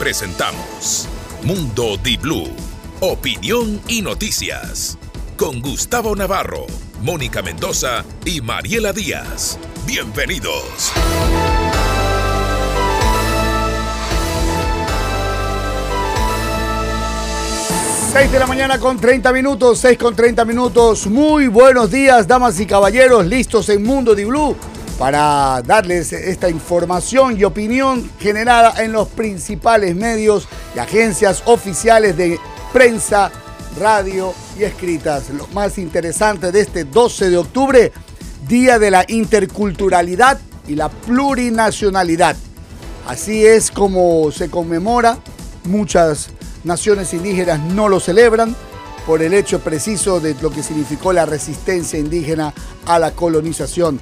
presentamos Mundo Di Blue, opinión y noticias. Con Gustavo Navarro, Mónica Mendoza y Mariela Díaz. Bienvenidos. 6 de la mañana con 30 minutos, 6 con 30 minutos. Muy buenos días, damas y caballeros, listos en Mundo Di Blue para darles esta información y opinión generada en los principales medios y agencias oficiales de prensa, radio y escritas. Lo más interesante de este 12 de octubre, Día de la Interculturalidad y la Plurinacionalidad. Así es como se conmemora. Muchas naciones indígenas no lo celebran por el hecho preciso de lo que significó la resistencia indígena a la colonización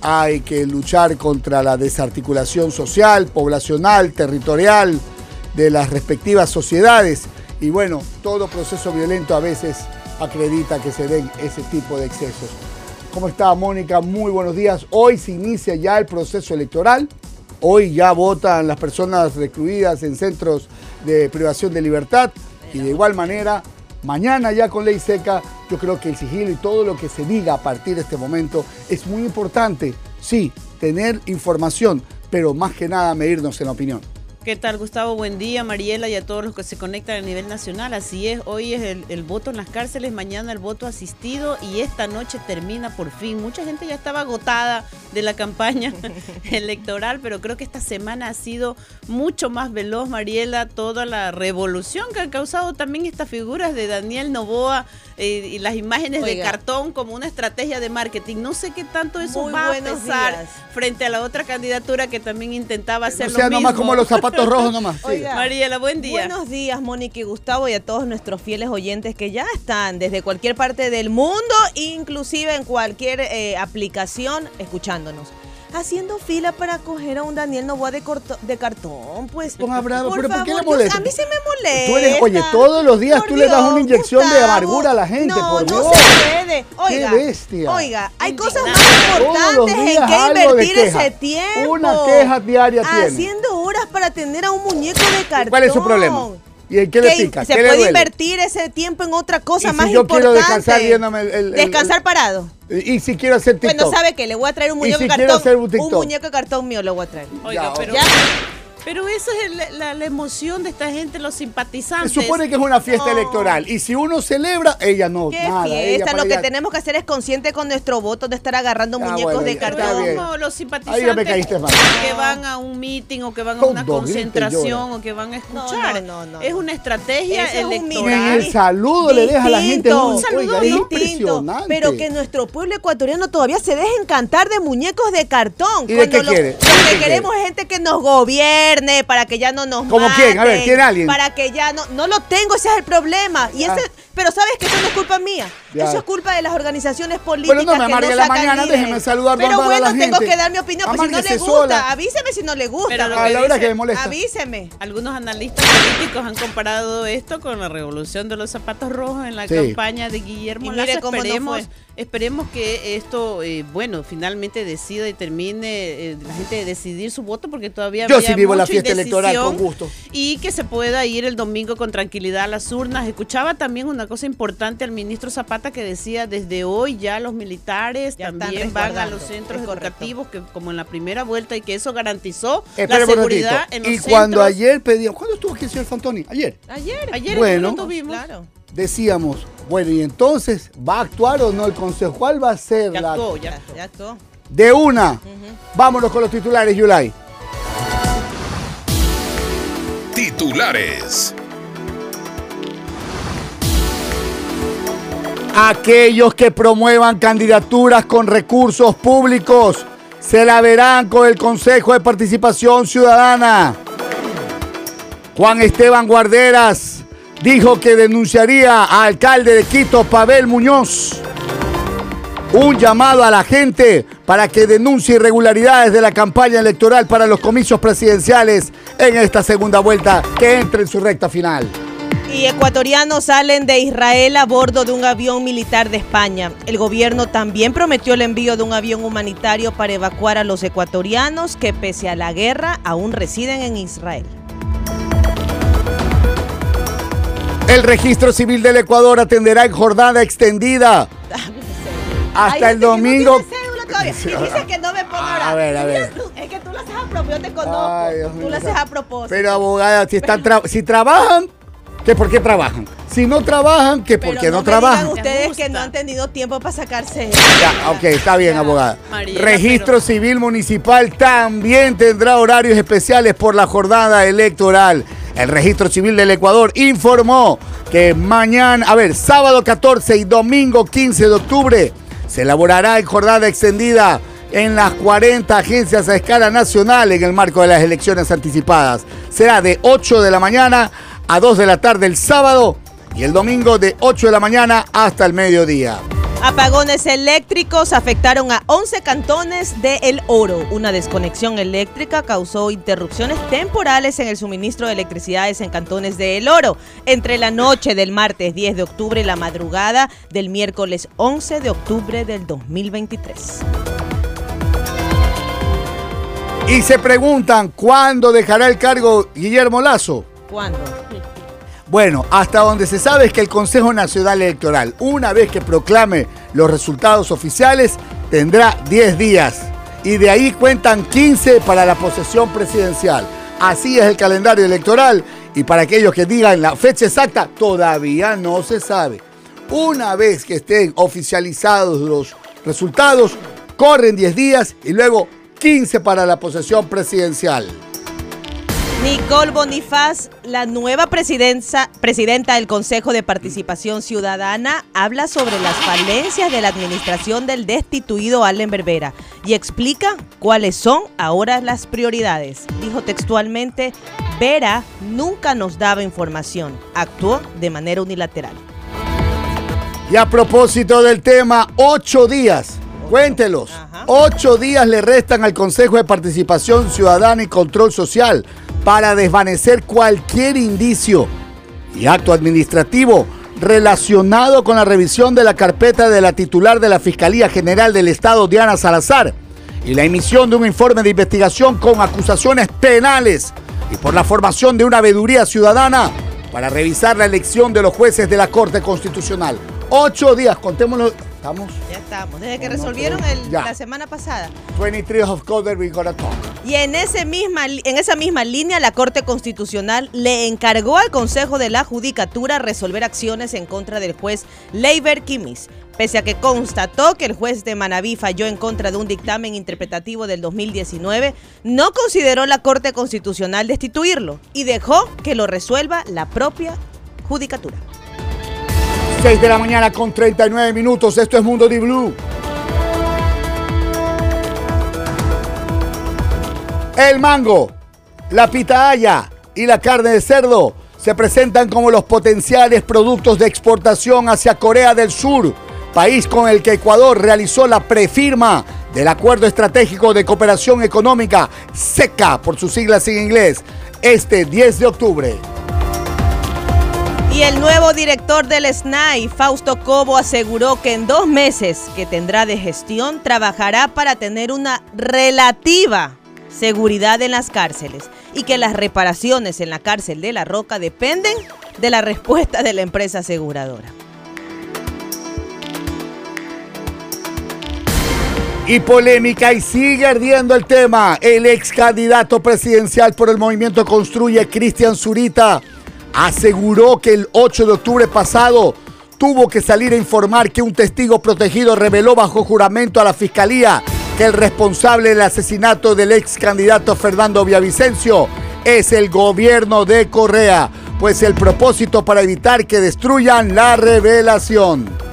hay que luchar contra la desarticulación social, poblacional, territorial de las respectivas sociedades. Y bueno, todo proceso violento a veces acredita que se den ese tipo de excesos. ¿Cómo está Mónica? Muy buenos días. Hoy se inicia ya el proceso electoral. Hoy ya votan las personas recluidas en centros de privación de libertad. Y de igual manera, mañana ya con ley seca yo creo que el sigilo y todo lo que se diga a partir de este momento es muy importante. Sí, tener información, pero más que nada medirnos en la opinión. ¿Qué tal, Gustavo? Buen día, Mariela, y a todos los que se conectan a nivel nacional. Así es, hoy es el, voto en las cárceles, mañana el voto asistido y esta noche termina por fin. Mucha gente ya estaba agotada de la campaña electoral, pero creo que esta semana ha sido mucho más veloz, Mariela, toda la revolución que han causado también estas figuras de Daniel Novoa eh, y las imágenes de cartón como una estrategia de marketing. No sé qué tanto eso va a pesar frente a la otra candidatura que también intentaba hacer o sea, nomás como los zapatos rojos nomás. Oiga, Mariela, buen día. Buenos días, Mónica y Gustavo, y a todos nuestros fieles oyentes que ya están desde cualquier parte del mundo, inclusive en cualquier eh, aplicación, escuchándonos haciendo fila para coger a un Daniel Novoa de, de cartón, pues. Ponga bravo, pero ¿por qué le molesta? A mí se me molesta. Tú eres, oye, todos los días tú le das una inyección de amargura a la gente, no, por Dios. No se puede. Oiga, qué bestia. Oiga, hay cosas más importantes en que invertir ese tiempo. Una queja diaria tiene. Haciendo horas para tener a un muñeco de cartón. ¿Cuál es su problema? ¿Y en qué le pica? Se puede invertir ese tiempo en otra cosa más yo importante. Quiero descansar viéndome el, descansar parado. Y, si quiero hacer TikTok. Bueno, ¿sabe qué? Le voy a traer un muñeco de cartón. un, muñeco de cartón mío le voy a traer. Oiga, pero. Pero esa es la, emoción de esta gente, los simpatizantes. Se supone que es una fiesta electoral. Y si uno celebra, ella no. ¿Qué fiesta? Lo que tenemos que hacer es consciente con nuestro voto de estar agarrando muñecos de cartón. No, los simpatizantes que van a un meeting o que van a una concentración o que van a escuchar. No, no, es una estrategia electoral. el saludo le deja a la gente un saludo distinto. Pero que nuestro pueblo ecuatoriano todavía se deje encantar de muñecos de cartón. ¿Y de qué quiere? Lo que queremos es gente que nos gobierne para que ya no nos ¿Cómo quién? A ver, ¿tiene alguien? Para que ya no... No lo tengo, ese es el problema. Y ese, pero sabes que eso no es culpa mía. Eso es culpa de las organizaciones políticas bueno, no me que no la mañana, déjeme saludar Pero bueno, tengo que dar mi opinión, pues si no le gusta, avíseme si no le gusta. Pero a la hora que me molesta. Avíseme. Algunos analistas políticos han comparado esto con la revolución de los zapatos rojos en la campaña de Guillermo Lazo. Esperemos, esperemos que esto, eh, bueno, finalmente decida y termine eh, la gente de decidir su voto porque todavía Yo sí vivo la fiesta electoral con gusto. Y que se pueda ir el domingo con tranquilidad a las urnas. Escuchaba también una cosa importante al ministro Zapata que decía desde hoy ya los militares también van a los centros educativos que como en la primera vuelta y que eso garantizó la seguridad en los Y cuando ayer pedíamos, ¿cuándo estuvo aquí el señor Fantoni? Ayer. Ayer, ayer bueno, tuvimos. Decíamos, bueno, y entonces, ¿va a actuar o no el Consejo? ¿Cuál va a ser ya la actuó, ya, ya actuó. De una. Vámonos con los titulares, Yulai. Titulares. Aquellos que promuevan candidaturas con recursos públicos se la verán con el Consejo de Participación Ciudadana. Juan Esteban Guarderas dijo que denunciaría al alcalde de Quito, Pavel Muñoz. Un llamado a la gente para que denuncie irregularidades de la campaña electoral para los comicios presidenciales en esta segunda vuelta que entre en su recta final. Y ecuatorianos salen de Israel a bordo de un avión militar de España. El gobierno también prometió el envío de un avión humanitario para evacuar a los ecuatorianos que pese a la guerra aún residen en Israel. El registro civil del Ecuador atenderá en jornada extendida hasta el domingo. Y dice que no me ponga A ver, a ver. Es que tú lo haces a propósito, yo te conozco. Ay, tú lo haces a propósito. Pero abogada, si están tra- si trabajan, ¿qué por qué trabajan? Si no trabajan, ¿qué por Pero qué no, me trabajan? digan ustedes que no han tenido tiempo para sacarse. Ya, ok, está bien, Ya, abogada. Mariela, Registro pero- Civil Municipal también tendrá horarios especiales por la jornada electoral. El Registro Civil del Ecuador informó que mañana, a ver, sábado 14 y domingo 15 de octubre se elaborará en jornada extendida en las 40 agencias a escala nacional en el marco de las elecciones anticipadas. Será de 8 de la mañana a 2 de la tarde el sábado y el domingo de 8 de la mañana hasta el mediodía. Apagones eléctricos afectaron a 11 cantones de El Oro. Una desconexión eléctrica causó interrupciones temporales en el suministro de electricidades en cantones de El Oro entre la noche del martes 10 de octubre y la madrugada del miércoles 11 de octubre del 2023. Y se preguntan cuándo dejará el cargo Guillermo Lazo. ¿Cuándo? Bueno, hasta donde se sabe es que el Consejo Nacional Electoral, una vez que proclame los resultados oficiales, tendrá 10 días. Y de ahí cuentan 15 para la posesión presidencial. Así es el calendario electoral. Y para aquellos que digan la fecha exacta, todavía no se sabe. Una vez que estén oficializados los resultados, corren 10 días y luego 15 para la posesión presidencial. Nicole Bonifaz, la nueva presidenta del Consejo de Participación Ciudadana, habla sobre las falencias de la administración del destituido Allen Berbera y explica cuáles son ahora las prioridades. Dijo textualmente, Vera nunca nos daba información, actuó de manera unilateral. Y a propósito del tema, ocho días, cuéntelos, Ajá. ocho días le restan al Consejo de Participación Ciudadana y Control Social para desvanecer cualquier indicio y acto administrativo relacionado con la revisión de la carpeta de la titular de la Fiscalía General del Estado, Diana Salazar, y la emisión de un informe de investigación con acusaciones penales y por la formación de una veeduría ciudadana para revisar la elección de los jueces de la Corte Constitucional. Ocho días, contémoslo. Estamos Ya estamos, desde que No, no, resolvieron pero el- la semana pasada. 23 of October, we gotta talk. Y en, ese misma, en esa misma línea, la Corte Constitucional le encargó al Consejo de la Judicatura resolver acciones en contra del juez Leiber Kimis, pese a que constató que el juez de Manabí falló en contra de un dictamen interpretativo del 2019, no consideró la Corte Constitucional destituirlo y dejó que lo resuelva la propia Judicatura. 6 de la mañana con 39 minutos. Esto es Mundo Di Blue. El mango, la pitahaya y la carne de cerdo se presentan como los potenciales productos de exportación hacia Corea del Sur, país con el que Ecuador realizó la prefirma del Acuerdo Estratégico de Cooperación Económica, SECA por sus siglas en inglés, este 10 de octubre. Y el nuevo director del SNAI, Fausto Cobo, aseguró que en dos meses que tendrá de gestión trabajará para tener una relativa seguridad en las cárceles y que las reparaciones en la cárcel de La Roca dependen de la respuesta de la empresa aseguradora. Y polémica y sigue ardiendo el tema. El ex candidato presidencial por el movimiento Construye, Cristian Zurita, aseguró que el 8 de octubre pasado tuvo que salir a informar que un testigo protegido reveló bajo juramento a la fiscalía que el responsable del asesinato del ex candidato Fernando Villavicencio es el gobierno de Correa, pues el propósito para evitar que destruyan la revelación.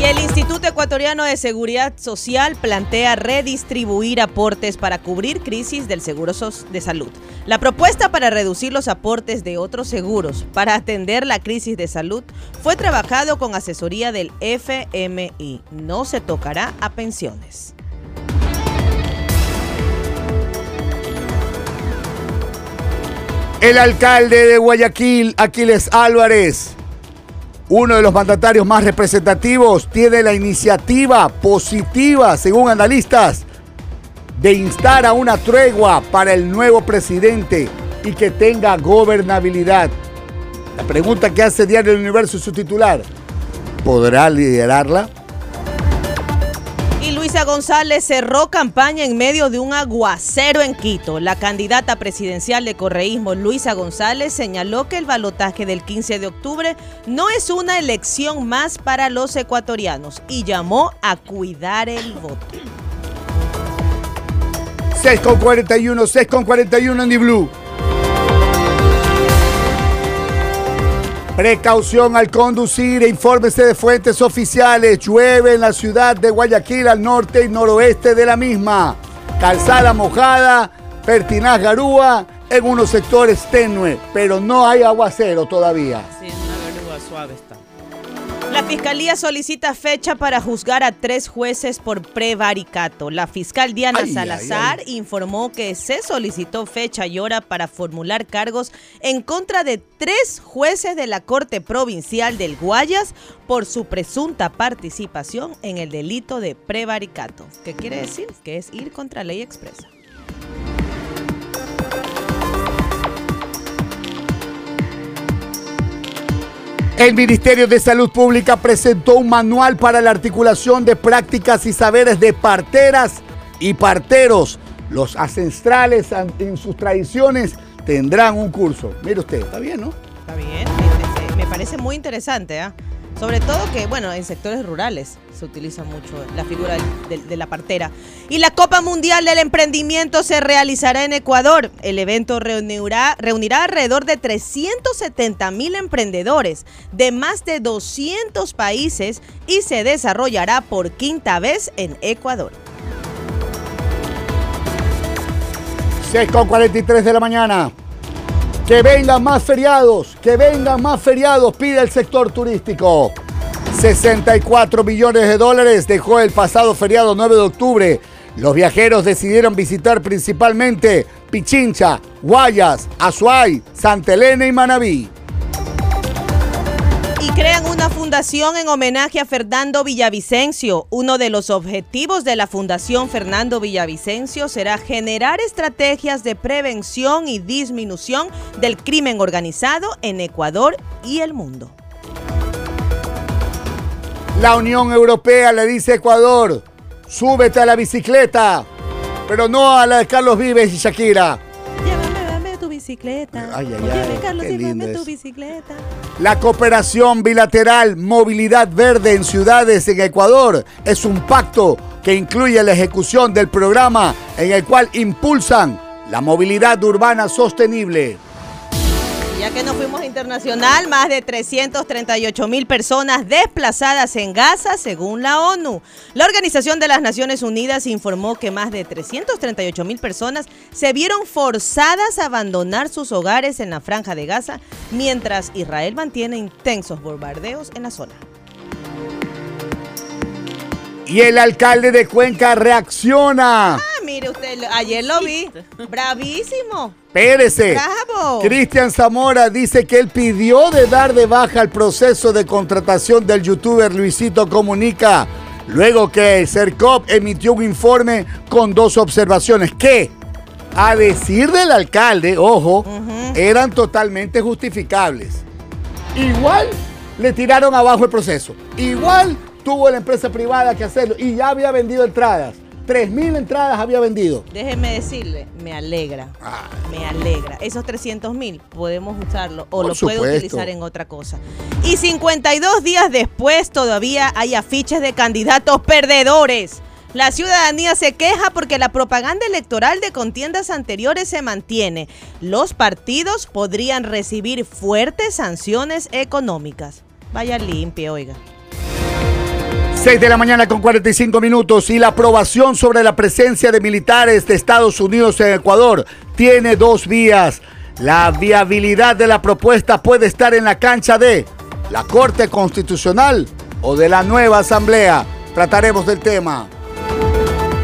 Y el Instituto Ecuatoriano de Seguridad Social plantea redistribuir aportes para cubrir crisis del seguro de salud. La propuesta para reducir los aportes de otros seguros para atender la crisis de salud fue trabajado con asesoría del FMI. No se tocará a pensiones. El alcalde de Guayaquil, Aquiles Álvarez, uno de los mandatarios más representativos, tiene la iniciativa positiva, según analistas, de instar a una tregua para el nuevo presidente y que tenga gobernabilidad. La pregunta que hace Diario del Universo y su titular, ¿podrá liderarla? Luisa González cerró campaña en medio de un aguacero en Quito. La candidata presidencial de correísmo, Luisa González, señaló que el balotaje del 15 de octubre no es una elección más para los ecuatorianos y llamó a cuidar el voto. 6 con 41, 6 con 41 en Blue. Precaución al conducir infórmese de fuentes oficiales. Llueve en la ciudad de Guayaquil al norte y noroeste de la misma. Calzada mojada, pertinaz garúa en unos sectores tenue, pero no hay aguacero todavía. Sí, una garúa suave. La fiscalía solicita fecha para juzgar a tres jueces por prevaricato. La fiscal Diana Ay, Salazar ay, ay. informó que se solicitó fecha y hora para formular cargos en contra de tres jueces de la Corte Provincial del Guayas por su presunta participación en el delito de prevaricato. ¿Qué quiere decir? Que es ir contra ley expresa. El Ministerio de Salud Pública presentó un manual para la articulación de prácticas y saberes de parteras y parteros. Los ancestrales an- en sus tradiciones tendrán un curso. Mire usted, está bien, ¿no? Está bien, me parece muy interesante, ¿ah? Sobre todo que, bueno, en sectores rurales se utiliza mucho la figura de la partera. Y la Copa Mundial del Emprendimiento se realizará en Ecuador. El evento reunirá, reunirá alrededor de 370 mil emprendedores de más de 200 países y se desarrollará por quinta vez en Ecuador. 6 con 43 de la mañana. Que vengan más feriados, que vengan más feriados, pide el sector turístico. 64 millones de dólares dejó el pasado feriado 9 de octubre. Los viajeros decidieron visitar principalmente Pichincha, Guayas, Azuay, Santa Elena y Manabí. Crean una fundación en homenaje a Fernando Villavicencio. Uno de los objetivos de la Fundación Fernando Villavicencio será generar estrategias de prevención y disminución del crimen organizado en Ecuador y el mundo. La Unión Europea le dice a Ecuador, súbete a la bicicleta, pero no a la de Carlos Vives y Shakira. Llévame, dame tu bicicleta. Ay, ay, Óyeme, ay, Carlos, qué llévame lindo tu eso. bicicleta. La cooperación bilateral Movilidad Verde en ciudades en Ecuador es un pacto que incluye la ejecución del programa en el cual impulsan la movilidad urbana sostenible. Ya que nos fuimos internacional, más de 338 mil personas desplazadas en Gaza, según la ONU. La Organización de las Naciones Unidas informó que más de 338 mil personas se vieron forzadas a abandonar sus hogares en la franja de Gaza, mientras Israel mantiene intensos bombardeos en la zona. Y el alcalde de Cuenca reacciona. Mire usted, ayer lo vi. Bravísimo. Pérese. Bravo. Cristian Zamora dice que él pidió de dar de baja el proceso de contratación del youtuber Luisito Comunica, luego que el CERCOP emitió un informe con dos observaciones que, a decir del alcalde, ojo, eran totalmente justificables. Igual le tiraron abajo el proceso. Igual tuvo la empresa privada que hacerlo y ya había vendido entradas. 3.000 entradas había vendido. Déjeme decirle, me alegra. Ah. Me alegra. Esos 300 mil podemos usarlo o Por lo puedo utilizar en otra cosa. Y 52 días después todavía hay afiches de candidatos perdedores. La ciudadanía se queja porque la propaganda electoral de contiendas anteriores se mantiene. Los partidos podrían recibir fuertes sanciones económicas. Vaya limpio, oiga. 6 de la mañana con 45 minutos y la aprobación sobre la presencia de militares de Estados Unidos en Ecuador tiene dos vías. La viabilidad de la propuesta puede estar en la cancha de la Corte Constitucional o de la nueva Asamblea. Trataremos del tema.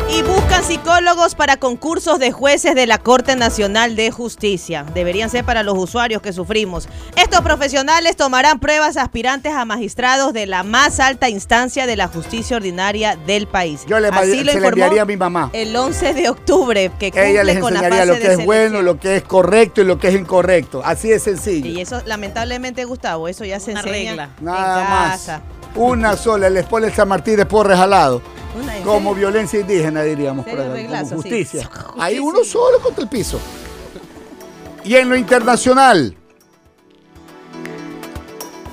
Y buscan psicólogos para concursos de jueces de la Corte Nacional de Justicia. Deberían ser para los usuarios que sufrimos. Estos profesionales tomarán pruebas aspirantes a magistrados de la más alta instancia de la justicia ordinaria del país. Yo le, Así lo se le enviaría a mi mamá. el 11 de octubre, que cumple Ella les con la enseñaría fase lo que de es bueno, lo que es correcto y lo que es incorrecto. Así de sencillo. Y eso, lamentablemente, Gustavo, eso ya se Una enseña regla. Nada en más. Una sola, el Espol San Martín de Porres ¿en Como violencia indígena, diríamos. ¿En serio, por acá, reglazo, como sí. justicia. Ahí uno solo contra el piso. Y en lo internacional,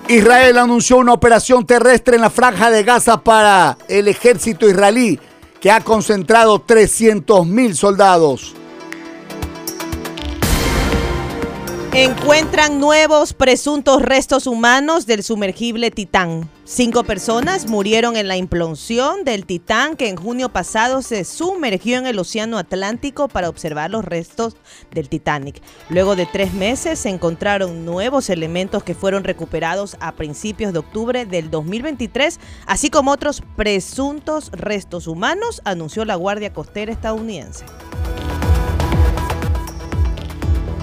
Israel anunció una operación terrestre en la franja de Gaza para el ejército israelí, que ha concentrado 300 mil soldados. Encuentran nuevos presuntos restos humanos del sumergible Titán. Cinco personas murieron en la implosión del Titán que en junio pasado se sumergió en el Océano Atlántico para observar los restos del Titanic. Luego de tres meses se encontraron nuevos elementos que fueron recuperados a principios de octubre del 2023, así como otros presuntos restos humanos, anunció la Guardia Costera estadounidense.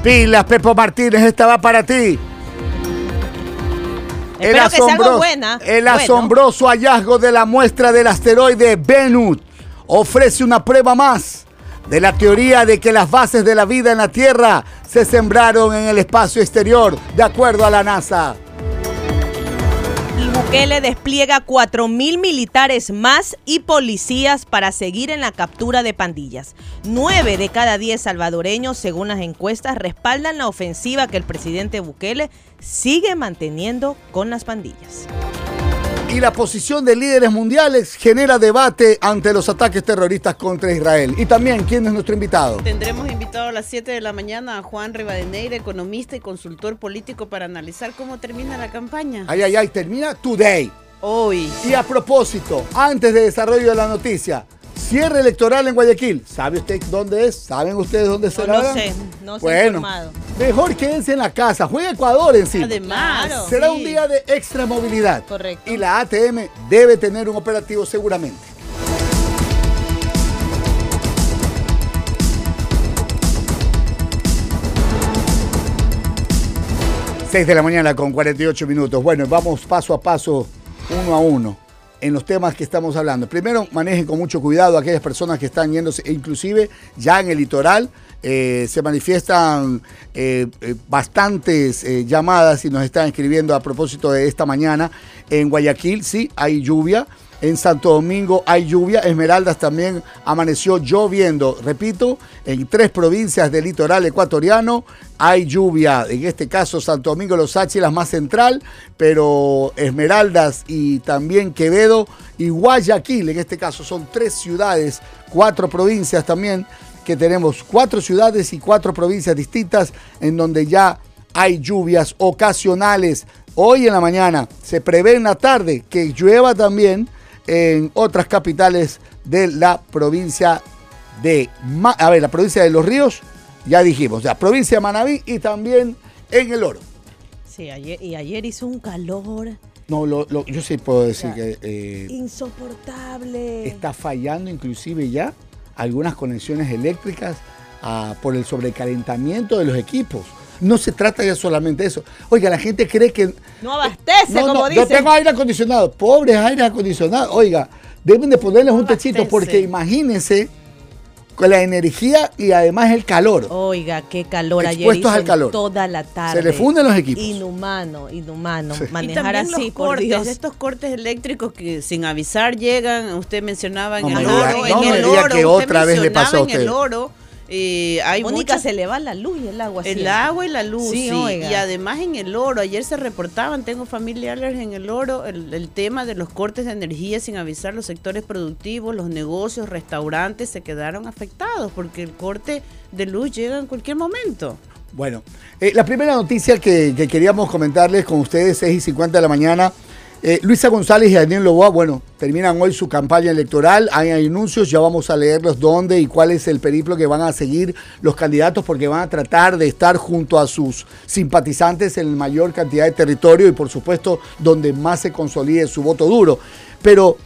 Pilas, Pepo Martínez, esta va para ti. Espero que sea algo buena. el Bueno. asombroso hallazgo de la muestra del asteroide Bennu ofrece una prueba más de la teoría de que las bases de la vida en la Tierra se sembraron en el espacio exterior, de acuerdo a la NASA. Bukele despliega 4.000 militares más y policías para seguir en la captura de pandillas. Nueve de cada diez salvadoreños, según las encuestas, respaldan la ofensiva que el presidente Bukele sigue manteniendo con las pandillas. Y la posición de líderes mundiales genera debate ante los ataques terroristas contra Israel. Y también, ¿quién es nuestro invitado? Tendremos invitado a las 7 de la mañana a Juan Rivadeneira, economista y consultor político, para analizar cómo termina la campaña. Ay, ay, ay, termina today. Hoy. Y a propósito, antes de desarrollo de la noticia, cierre electoral en Guayaquil. ¿Sabe usted dónde es? ¿Saben ustedes dónde No, será? no sé, no sé Bueno, informado. mejor quédense en la casa. Juega Ecuador encima. Además, Claro. Será sí. un día de extra movilidad. Correcto. Y la ATM debe tener un operativo seguramente. Seis de la mañana con 48 minutos. Bueno, vamos paso a paso, uno a uno, en los temas que estamos hablando. Primero, manejen con mucho cuidado a aquellas personas que están yéndose, e inclusive ya en el litoral. eh, se manifiestan eh, eh, bastantes llamadas y nos están escribiendo a propósito de esta mañana. En Guayaquil sí hay lluvia, en Santo Domingo hay lluvia, Esmeraldas también amaneció lloviendo. Repito, en tres provincias del litoral ecuatoriano hay lluvia. En este caso, Santo Domingo, Los Áchilas más central, pero Esmeraldas y también Quevedo y Guayaquil, en este caso son tres ciudades, cuatro provincias también, que tenemos cuatro ciudades y cuatro provincias distintas en donde ya hay lluvias ocasionales. Hoy en la mañana se prevé en la tarde que llueva también en otras capitales de la provincia de, a ver, la provincia de Los Ríos, ya dijimos, ya, provincia de Manabí y también en El Oro. Sí, ayer, y ayer hizo un calor No, lo- lo- yo sí puedo decir que eh, insoportable. está fallando inclusive ya algunas conexiones eléctricas ah, por el sobrecalentamiento de los equipos. No se trata ya solamente de eso. Oiga, la gente cree que... No abastece, No, no, como yo dicen. tengo aire acondicionado. Pobres aire acondicionado. Oiga, deben de ponerles un techito porque imagínense con la energía y además el calor. Oiga, qué calor ayer Expuestos hizo al calor. toda la tarde. Se le funden los equipos. Inhumano, inhumano. Sí. Manejar así, los por cortes, Dios. estos cortes eléctricos que sin avisar llegan, usted mencionaba en No el me diga- oro, no en me el diga oro, que usted otra vez le pasó a mencionaba en el usted. oro, eh, hay Mónica, muchas- se le va la luz y el agua. el siempre. agua y la luz, Sí, sí, oiga. y además en el oro, ayer se reportaban, tengo familiares en el oro, el, el tema de los cortes de energía sin avisar los sectores productivos, los negocios, restaurantes se quedaron afectados porque el corte de luz llega en cualquier momento. Bueno, eh, la primera noticia que, que queríamos comentarles con ustedes, 6 y 50 de la mañana. Eh, Luisa González y Daniel Loboa, bueno, terminan hoy su campaña electoral. Hay anuncios, ya vamos a leerlos dónde y cuál es el periplo que van a seguir los candidatos, porque van a tratar de estar junto a sus simpatizantes en mayor cantidad de territorio y, por supuesto, donde más se consolide su voto duro. Pero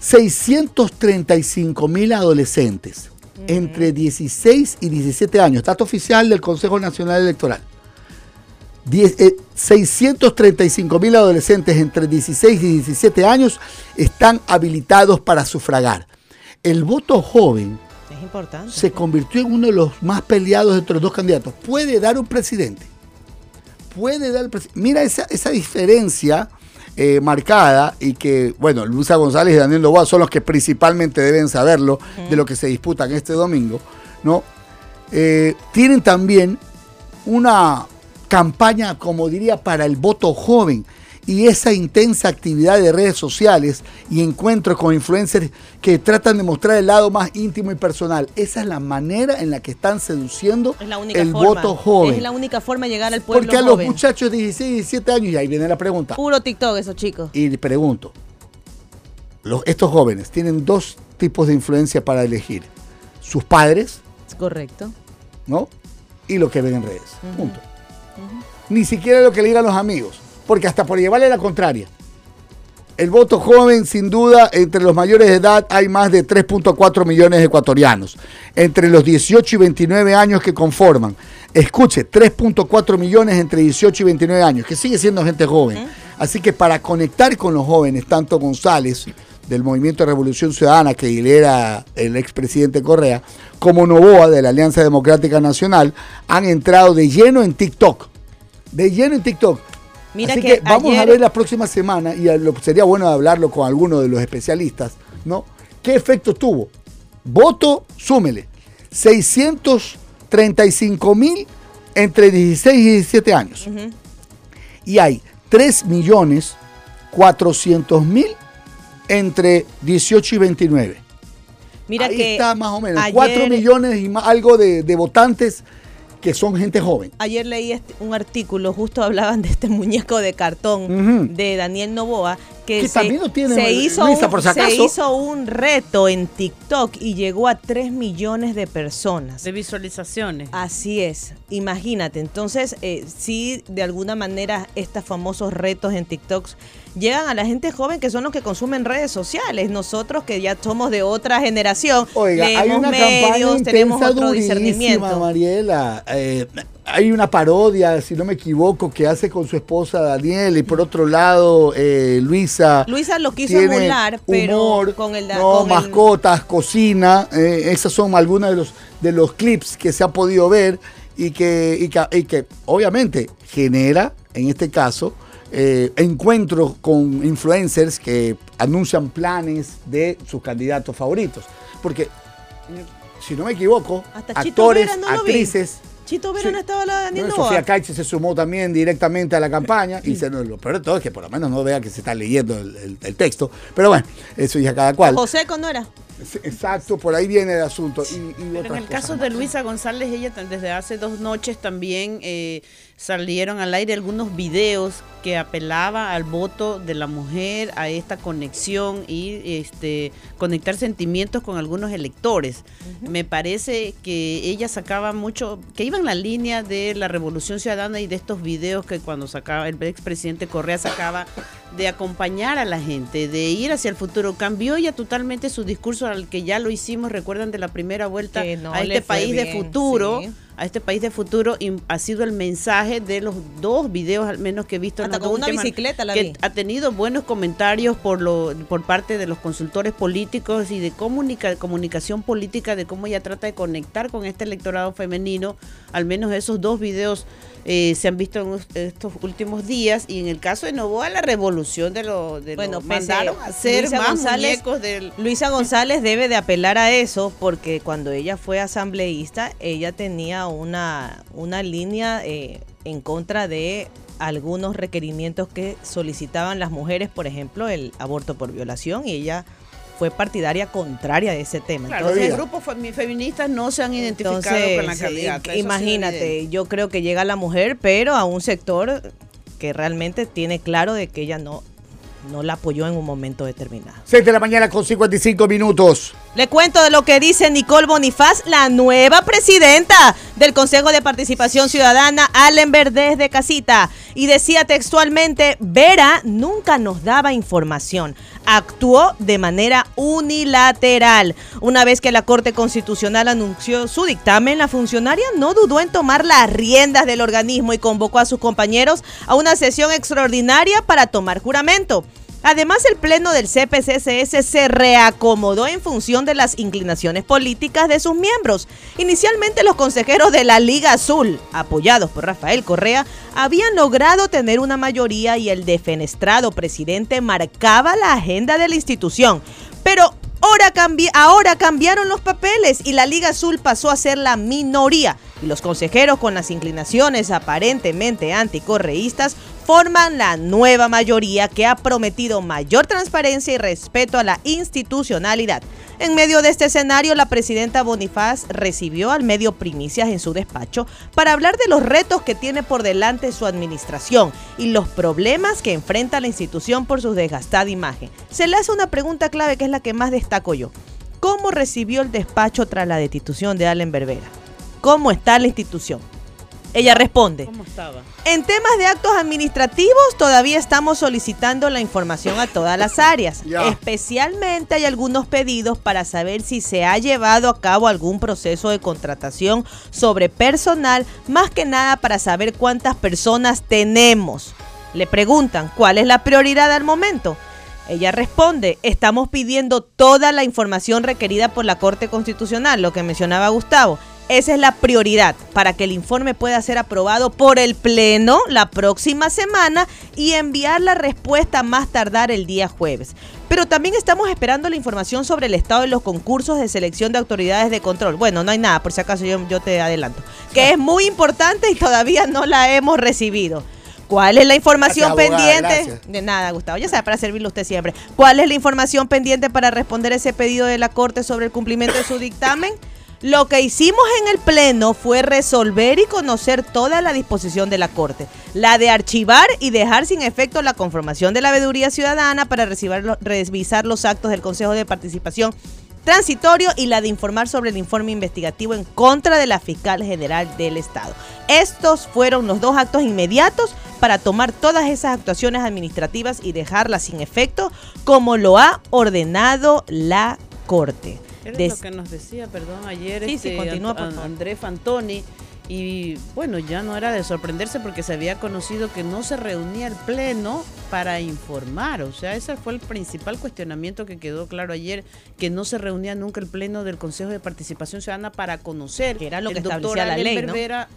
635 mil adolescentes entre 16 y 17 años, dato oficial del Consejo Nacional Electoral. 635 eh, mil adolescentes entre 16 y 17 años están habilitados para sufragar. El voto joven se convirtió en uno de los más peleados entre los dos candidatos. Puede dar un presidente. Puede dar presidente. Mira esa, esa diferencia eh, marcada y que, bueno, Luisa González y Daniel Novoa son los que principalmente deben saberlo de lo que se disputan este domingo, ¿no? Eh, tienen también una campaña, como diría, para el voto joven y esa intensa actividad de redes sociales y encuentros con influencers que tratan de mostrar el lado más íntimo y personal. Esa es la manera en la que están seduciendo el voto joven. Es la única forma de llegar al pueblo Porque a los muchachos de 16 y 17 años, y ahí viene la pregunta. Puro TikTok esos chicos. Y le pregunto, los, estos jóvenes tienen dos tipos de influencia para elegir. Sus padres. Correcto. ¿No? Y lo que ven en redes. Punto. Ni siquiera lo que le digan los amigos porque hasta por llevarle la contraria. El voto joven, sin duda, entre los mayores de edad hay más de 3.4 millones de ecuatorianos. Entre los 18 y 29 años que conforman. Escuche, 3.4 millones entre 18 y 29 años, que sigue siendo gente joven. Así que para conectar con los jóvenes, tanto González del Movimiento de Revolución Ciudadana, que lidera el expresidente Correa, como Novoa de la Alianza Democrática Nacional, han entrado de lleno en TikTok. De lleno en TikTok. Así que, vamos a ver la próxima semana, y sería bueno hablarlo con alguno de los especialistas, ¿no? ¿Qué efecto tuvo? Voto, súmele. 635 mil entre 16 y 17 años. Y hay 3 millones 400 mil entre 18 y 29. Mira Ahí está más o menos. 4 millones y algo de, de votantes que son gente joven. Ayer leí este, un artículo, justo hablaban de este muñeco de cartón de Daniel Novoa, que, se, hizo un, se hizo un reto en TikTok y llegó a 3 millones de personas. De visualizaciones. Así es, imagínate. Entonces, eh, sí, de alguna manera, estos famosos retos en TikTok llegan a la gente joven que son los que consumen redes sociales. Nosotros que ya somos de otra generación, Oiga, hay una medios, tenemos otro discernimiento. Mariela, eh, hay una parodia, si no me equivoco, que hace con su esposa Daniel y por otro lado eh, Luisa. Luisa lo quiso emular, pero con el no, mascotas, cocina. Eh, esas son algunos de los de los clips que se ha podido ver y que, y que, obviamente genera, en este caso, eh, encuentros con influencers que anuncian planes de sus candidatos favoritos. Porque, si no me equivoco, actores, actrices Chito Vera no estaba la Daniel Sofía Caiche se sumó también directamente a la campaña y se, lo peor de todo es que por lo menos no vea que se está leyendo el, texto. Pero bueno, eso ya cada cual. José no era. Exacto, por ahí viene el asunto. en el caso de Luisa González, ella desde hace dos noches también eh, salieron al aire algunos videos que apelaba al voto de la mujer, a esta conexión y este conectar sentimientos con algunos electores. Me parece que ella sacaba mucho, que iba en la línea de la revolución ciudadana y de estos videos que cuando sacaba el expresidente Correa sacaba de acompañar a la gente, de ir hacia el futuro. Cambió ya totalmente su discurso al que ya lo hicimos, recuerdan de la primera vuelta a este país de futuro a este país de futuro y ha sido el mensaje de los dos videos al menos que he visto Hasta en con una bicicleta la que ha tenido buenos comentarios por lo por parte de los consultores políticos y de comunicación política de cómo ella trata de conectar con este electorado femenino. Al menos esos dos videos eh, se han visto en estos últimos días y en el caso de Novoa la revolución de lo de bueno, mandaron a hacer más González, del Luisa González debe de apelar a eso porque cuando ella fue asambleísta ella tenía una una línea eh, en contra de algunos requerimientos que solicitaban las mujeres, por ejemplo, el aborto por violación y ella fue partidaria contraria de ese tema. Claro, Entonces, los grupos feministas no se han identificado con la candidata. imagínate, yo creo que llega la mujer, pero a un sector que realmente tiene claro de que ella no, no la apoyó en un momento determinado. 6 de la mañana con 55 minutos. Le cuento de lo que dice Nicole Bonifaz, la nueva presidenta del Consejo de Participación Ciudadana, Allenberg desde Casita. Y decía textualmente, Vera nunca nos daba información. Actuó de manera unilateral. Una vez que la Corte Constitucional anunció su dictamen, la funcionaria no dudó en tomar las riendas del organismo y convocó a sus compañeros a una sesión extraordinaria para tomar juramento. Además, el Pleno del CPCSS se reacomodó en función de las inclinaciones políticas de sus miembros. Inicialmente, los consejeros de la Liga Azul, apoyados por Rafael Correa, habían logrado tener una mayoría y el defenestrado presidente marcaba la agenda de la institución. Pero Ahora, ahora, cambiaron los papeles y la Liga Azul pasó a ser la minoría. Y los consejeros con las inclinaciones aparentemente anticorreístas forman la nueva mayoría que ha prometido mayor transparencia y respeto a la institucionalidad. En medio de este escenario, la presidenta Bonifaz recibió al medio primicias en su despacho para hablar de los retos que tiene por delante su administración y los problemas que enfrenta la institución por su desgastada imagen. Se le hace una pregunta clave que es la que más destaco yo. ¿Cómo recibió el despacho tras la destitución de Allen Berbera? ¿Cómo está la institución? Ella responde. ¿Cómo estaba? En temas de actos administrativos todavía estamos solicitando la información a todas las áreas. Especialmente hay algunos pedidos para saber si se ha llevado a cabo algún proceso de contratación sobre personal, más que nada para saber cuántas personas tenemos. Le preguntan, ¿cuál es la prioridad al momento? Ella responde, estamos pidiendo toda la información requerida por la Corte Constitucional, lo que mencionaba Gustavo. Esa es la prioridad para que el informe pueda ser aprobado por el Pleno la próxima semana y enviar la respuesta más tardar el día jueves. Pero también estamos esperando la información sobre el estado de los concursos de selección de autoridades de control. Bueno, no hay nada, por si acaso yo, yo te adelanto. Que es muy importante y todavía no la hemos recibido. ¿Cuál es la información pendiente? De nada, Gustavo. Ya sabe, para servirle usted siempre. ¿Cuál es la información pendiente para responder ese pedido de la Corte sobre el cumplimiento de su dictamen? Lo que hicimos en el Pleno fue resolver y conocer toda la disposición de la Corte, la de archivar y dejar sin efecto la conformación de la veeduría ciudadana para revisar los actos del Consejo de Participación transitorio y la de informar sobre el informe investigativo en contra de la fiscal general del Estado. Estos fueron los dos actos inmediatos para tomar todas esas actuaciones administrativas y dejarlas sin efecto como lo ha ordenado la Corte. Es lo que nos decía, perdón, ayer este, Andrés Fantoni. Y bueno, ya no era de sorprenderse porque se había conocido que no se reunía el Pleno para informar. O sea, ese fue el principal cuestionamiento que quedó claro ayer, que no se reunía nunca el Pleno del Consejo de Participación Ciudadana para conocer. Que era lo que establecía la ley,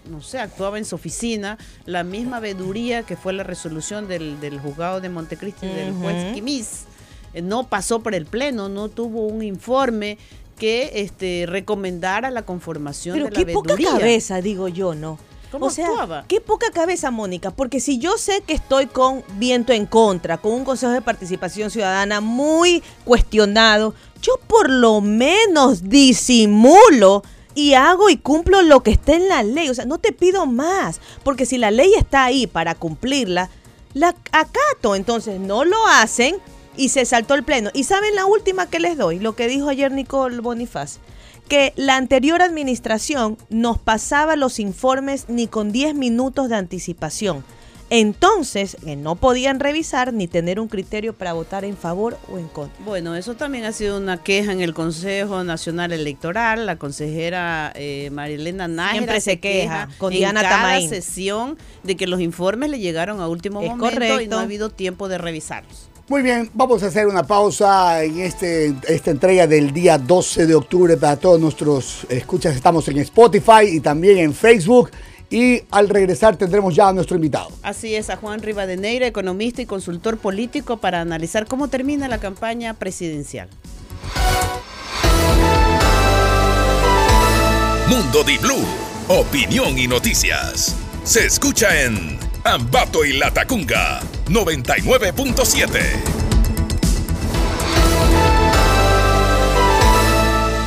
¿no? sé, actuaba en su oficina, la misma veduría que fue la resolución del, juzgado de Montecristi del juez Quimis no pasó por el pleno, no tuvo un informe que este, recomendara la conformación de la qué poca cabeza, digo yo, ¿no? ¿Cómo o sea, qué poca cabeza, Mónica, porque si yo sé que estoy con viento en contra, con un Consejo de Participación Ciudadana muy cuestionado, yo por lo menos disimulo y hago y cumplo lo que está en la ley. O sea, no te pido más, porque si la ley está ahí para cumplirla, la acato. Entonces no lo hacen y se saltó el pleno. Y saben la última que les doy, lo que dijo ayer Nicole Bonifaz, que la anterior administración nos pasaba los informes ni con 10 minutos de anticipación. Entonces, no podían revisar ni tener un criterio para votar en favor o en contra. Bueno, eso también ha sido una queja en el Consejo Nacional Electoral. La consejera eh, Marilena Nájera siempre se, queja, con en Diana cada sesión de que los informes le llegaron a último momento y no ha habido tiempo de revisarlos. Muy bien, vamos a hacer una pausa en este, esta entrega del día 12 de octubre para todos nuestros escuchas. Estamos en Spotify y también en Facebook. Y al regresar tendremos ya a nuestro invitado. Así es, a Juan Rivadeneira, economista y consultor político, para analizar cómo termina la campaña presidencial. Mundo Di Blue, opinión y noticias. Se escucha en Ambato y Latacunga 99.7.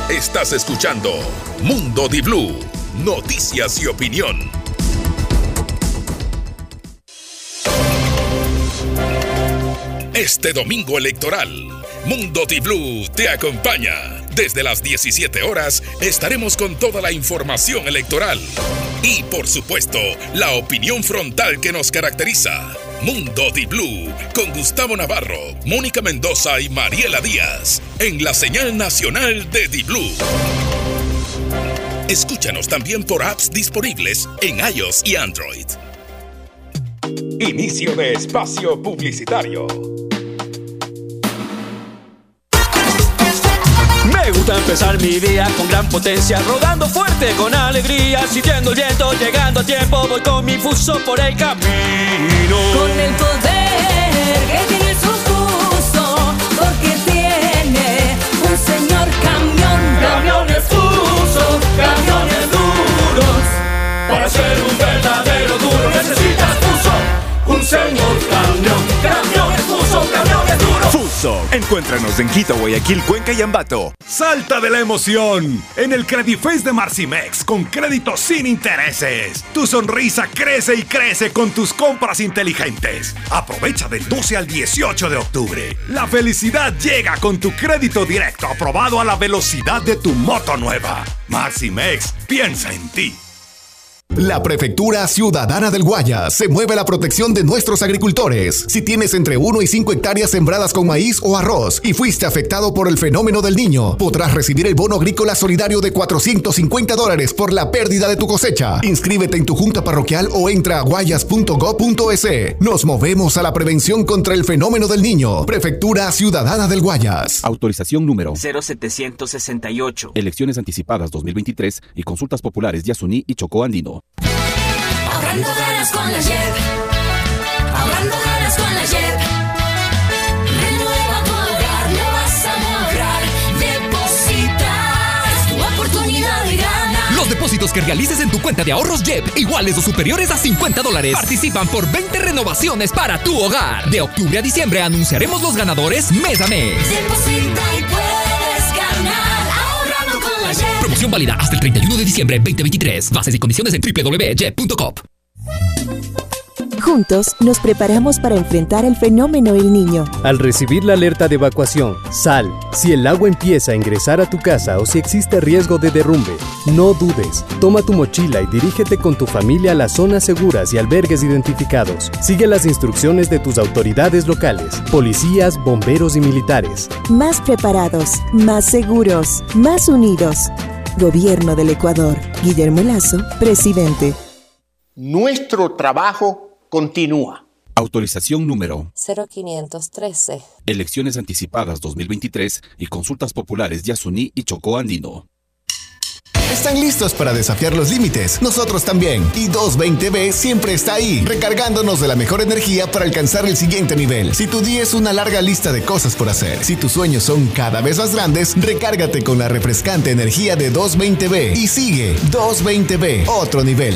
Estás escuchando Mundo Di Blue, noticias y opinión. Este domingo electoral, Mundo Di Blue te acompaña Desde las 17 horas estaremos con toda la información electoral y por supuesto la opinión frontal que nos caracteriza. Mundo Di Blue con Gustavo Navarro, Mónica Mendoza y Mariela Díaz en la señal nacional de Di Blue. Escúchanos también por apps disponibles en iOS y Android. Inicio de espacio publicitario. Gusta empezar mi día con gran potencia, rodando fuerte con alegría, sintiendo el viento, llegando a tiempo, voy con mi fuso por el camino. Con el poder que tiene su fuso, porque tiene un señor camión. Camiones fuso, camiones duros, para ser un verdadero duro necesitas fuso, un señor camión, duros. Encuéntranos en Quito, Guayaquil, Cuenca y Ambato. Salta de la emoción en el Credifest de Marcimex con créditos sin intereses. Tu sonrisa crece y crece con tus compras inteligentes. Aprovecha del 12 al 18 de octubre. La felicidad llega con tu crédito directo aprobado a la velocidad de tu moto nueva. Marcimex piensa en ti. La Prefectura Ciudadana del Guayas se mueve la protección de nuestros agricultores. Si tienes entre 1 y 5 hectáreas sembradas con maíz o arroz y fuiste afectado por el fenómeno del niño, podrás recibir el bono agrícola solidario de 450 dólares por la pérdida de tu cosecha. Inscríbete en tu junta parroquial o entra a guayas.gov.es. Nos movemos a la prevención contra el fenómeno del niño. Prefectura Ciudadana del Guayas. Autorización número 0768. Elecciones anticipadas 2023 y consultas populares Yasuní y Chocó Andino. Ahorrando ganas con la JEP. Ahorrando ganas con la JEP. Renueva tu hogar, no vas a lograr. Deposita, es tu oportunidad de ganar. Los depósitos que realices en tu cuenta de ahorros JEP, iguales o superiores a 50 dólares, participan por 20 renovaciones para tu hogar. De octubre a diciembre anunciaremos los ganadores mes a mes. Deposita y puedes Promoción válida hasta el 31 de diciembre 2023. Bases y condiciones en www.jep.com. Juntos nos preparamos para enfrentar el fenómeno El Niño. Al recibir la alerta de evacuación, sal. Si el agua empieza a ingresar a tu casa o si existe riesgo de derrumbe, no dudes. Toma tu mochila y dirígete con tu familia a las zonas seguras y albergues identificados. Sigue las instrucciones de tus autoridades locales, policías, bomberos y militares. Más preparados, más seguros, más unidos. Gobierno del Ecuador. Guillermo Lazo, presidente. Nuestro trabajo continúa. Autorización número 0513. Elecciones anticipadas 2023 y consultas populares Yasuní y Chocó Andino. Están listos para desafiar los límites. Nosotros también. Y 220B siempre está ahí, recargándonos de la mejor energía para alcanzar el siguiente nivel. Si tu día es una larga lista de cosas por hacer, si tus sueños son cada vez más grandes, recárgate con la refrescante energía de 220B y sigue 220B, otro nivel.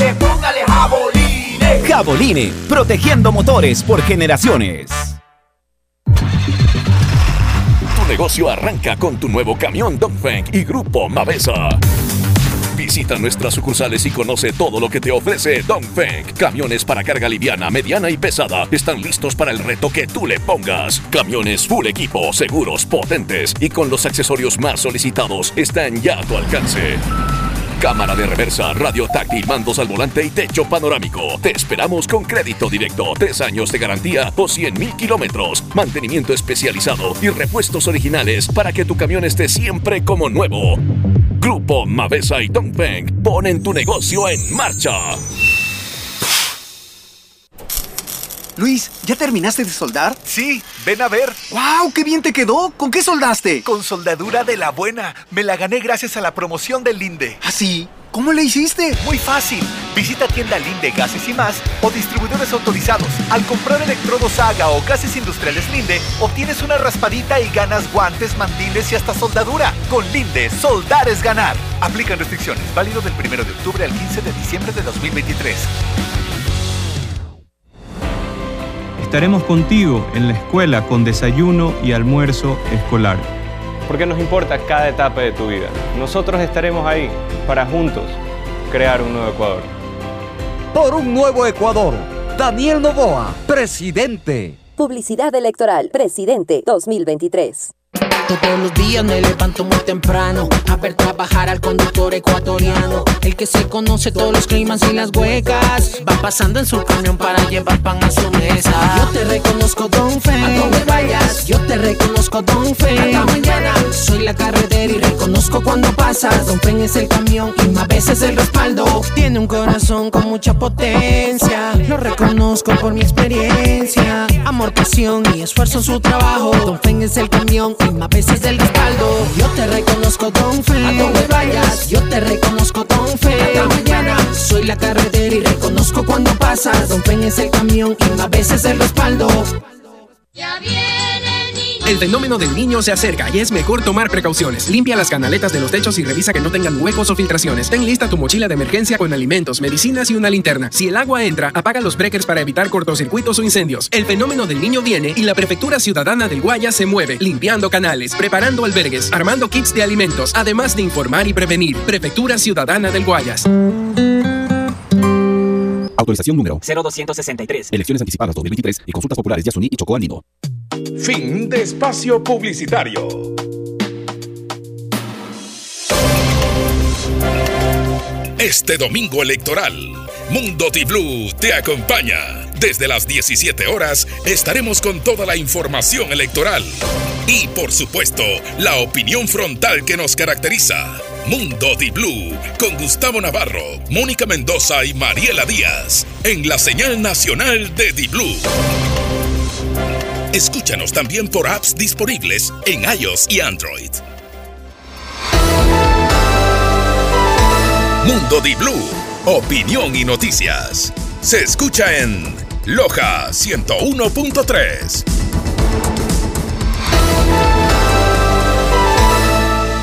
Caboline, protegiendo motores por generaciones. Tu negocio arranca con tu nuevo camión Dongfeng y Grupo Mavesa. Visita nuestras sucursales y conoce todo lo que te ofrece Dongfeng. Camiones para carga liviana, mediana y pesada están listos para el reto que tú le pongas. Camiones full equipo, seguros, potentes y con los accesorios más solicitados están ya a tu alcance. Cámara de reversa, radio táctil, mandos al volante y techo panorámico. Te esperamos con crédito directo, tres años de garantía o 100 mil kilómetros, mantenimiento especializado y repuestos originales para que tu camión esté siempre como nuevo. Grupo Mavesa y Dongfeng ponen tu negocio en marcha. Luis, ¿ya terminaste de soldar? Sí, ven a ver. ¡Wow! ¡Qué bien te quedó! ¿Con qué soldaste? Con soldadura de la buena. Me la gané gracias a la promoción del Linde. ¿Ah, sí? ¿Cómo le hiciste? Muy fácil. Visita tienda Linde Gases y más o distribuidores autorizados. Al comprar electrodos Saga o gases industriales Linde, obtienes una raspadita y ganas guantes, mandiles y hasta soldadura. Con Linde, soldar es ganar. Aplican restricciones. Válido del 1 de octubre al 15 de diciembre de 2023. Estaremos contigo en la escuela con desayuno y almuerzo escolar. Porque nos importa cada etapa de tu vida. Nosotros estaremos ahí para juntos crear un nuevo Ecuador. Por un nuevo Ecuador. Daniel Novoa, presidente. Publicidad electoral, presidente 2023. Todos los días me levanto muy temprano a ver trabajar al conductor ecuatoriano. El que se conoce todos los climas y las huecas. Va pasando en su camión para llevar pan a su mesa. Yo te reconozco, Don Fe. A donde vayas. Yo te reconozco, Don Fe. Hasta mañana. Soy la carretera y reconozco cuando pasas. Don Fe es el camión y más veces el respaldo. Tiene un corazón con mucha potencia. Lo reconozco por mi experiencia. Amor, pasión y esfuerzo en su trabajo. Don Fe es el camión y más veces el respaldo. Yo te reconozco, Don Fe. A donde vayas. Yo te reconozco, Don Fe. Hasta mañana. Soy la carretera y reconozco cuando pasas. Don Fe es el camión y más veces el respaldo. El fenómeno del niño se acerca y es mejor tomar precauciones. Limpia las canaletas de los techos y revisa que no tengan huecos o filtraciones. Ten lista tu mochila de emergencia con alimentos, medicinas y una linterna. Si el agua entra, apaga los breakers para evitar cortocircuitos o incendios. El fenómeno del niño viene y la Prefectura Ciudadana del Guaya se mueve, limpiando canales, preparando albergues, armando kits de alimentos, además de informar y prevenir. Prefectura Ciudadana del Guayas. Autorización número 0263. Elecciones anticipadas 2023 y consultas populares Yasuní y Chocó Andino. Fin de espacio publicitario. Este domingo electoral, Mundo Di Blue te acompaña. Desde las 17 horas estaremos con toda la información electoral. Y por supuesto, la opinión frontal que nos caracteriza. Mundo Di Blue con Gustavo Navarro, Mónica Mendoza y Mariela Díaz en la señal nacional de Di Blue. Escúchanos también por apps disponibles en iOS y Android. Mundo Di Blue, opinión y noticias. Se escucha en Loja 101.3.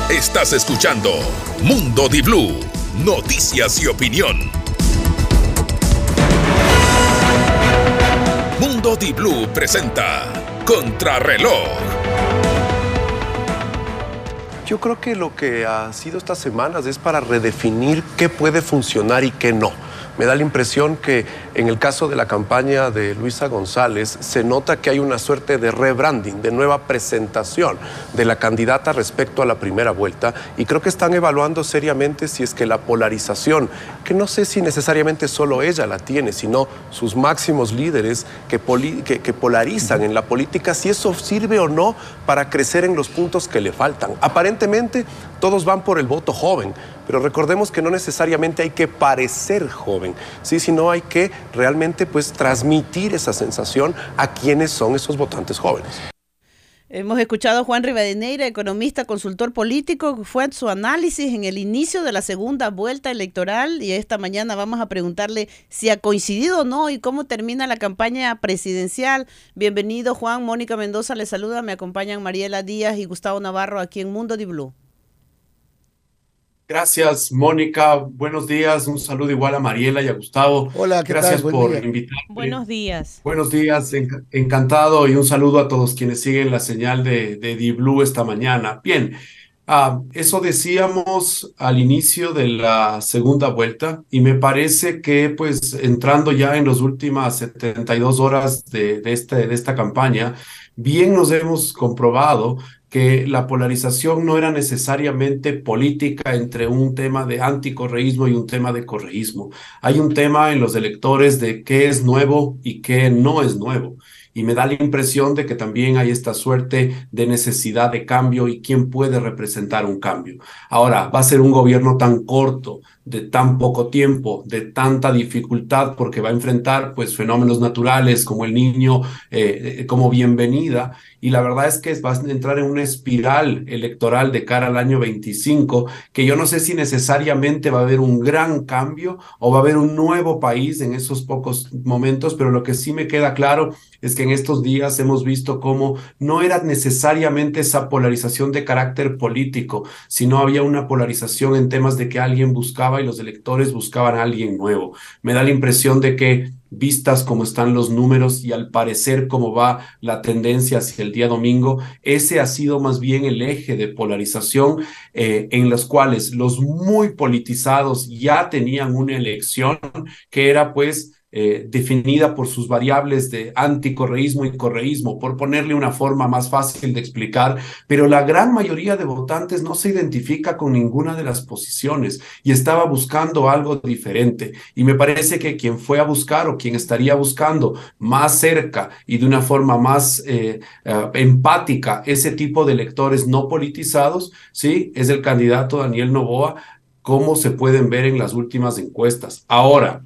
Estás escuchando Mundo Di Blue, noticias y opinión. Mundo Di Blue presenta Contrarreloj. Yo creo que lo que ha sido estas semanas es para redefinir qué puede funcionar y qué no. Me da la impresión que en el caso de la campaña de Luisa González se nota que hay una suerte de rebranding, de nueva presentación de la candidata respecto a la primera vuelta y creo que están evaluando seriamente si es que la polarización, que no sé si necesariamente solo ella la tiene, sino sus máximos líderes que, que polarizan en la política, si eso sirve o no para crecer en los puntos que le faltan. Aparentemente todos van por el voto joven, pero recordemos que no necesariamente hay que parecer joven, ¿sí? sino hay que realmente pues transmitir esa sensación a quienes son esos votantes jóvenes. Hemos escuchado a Juan Rivadeneira, economista, consultor político, fue su análisis en el inicio de la segunda vuelta electoral y esta mañana vamos a preguntarle si ha coincidido o no y cómo termina la campaña presidencial. Bienvenido Juan, Mónica Mendoza le saluda, me acompañan Mariela Díaz y Gustavo Navarro aquí en Mundo Di Blue. Gracias, Mónica. Buenos días. Un saludo igual a Mariela y a Gustavo. Hola. Gracias por día. invitarme. Buenos días. Buenos días, enc- encantado y un saludo a todos quienes siguen la señal de, de Di Blue esta mañana. Bien, ah, eso decíamos al inicio de la segunda vuelta y me parece que pues entrando ya en las últimas 72 horas de, de, este, de esta campaña, bien nos hemos comprobado que la polarización no era necesariamente política entre un tema de anticorreísmo y un tema de correísmo. Hay un tema en los electores de qué es nuevo y qué no es nuevo. y me da la impresión de que también hay esta suerte de necesidad de cambio y quién puede representar un cambio. Ahora, va a ser un gobierno tan corto, de tan poco tiempo, de tanta dificultad, porque va a enfrentar pues fenómenos naturales como el niño eh, como bienvenida. Y la verdad es que va a entrar en una espiral electoral de cara al año 25 que yo no sé si necesariamente va a haber un gran cambio o va a haber un nuevo país en esos pocos momentos, pero lo que sí me queda claro es que en estos días hemos visto cómo no era necesariamente esa polarización de carácter político, sino había una polarización en temas de que alguien buscaba y los electores buscaban a alguien nuevo. Me da la impresión de que vistas cómo están los números y al parecer cómo va la tendencia hacia el día domingo, ese ha sido más bien el eje de polarización eh, en los cuales los muy politizados ya tenían una elección que era pues eh, definida por sus variables de anticorreísmo y correísmo, por ponerle una forma más fácil de explicar, pero la gran mayoría de votantes no se identifica con ninguna de las posiciones y estaba buscando algo diferente. Y me parece que quien fue a buscar o quien estaría buscando más cerca y de una forma más eh, eh, empática ese tipo de electores no politizados, sí, es el candidato Daniel Novoa, como se pueden ver en las últimas encuestas. Ahora,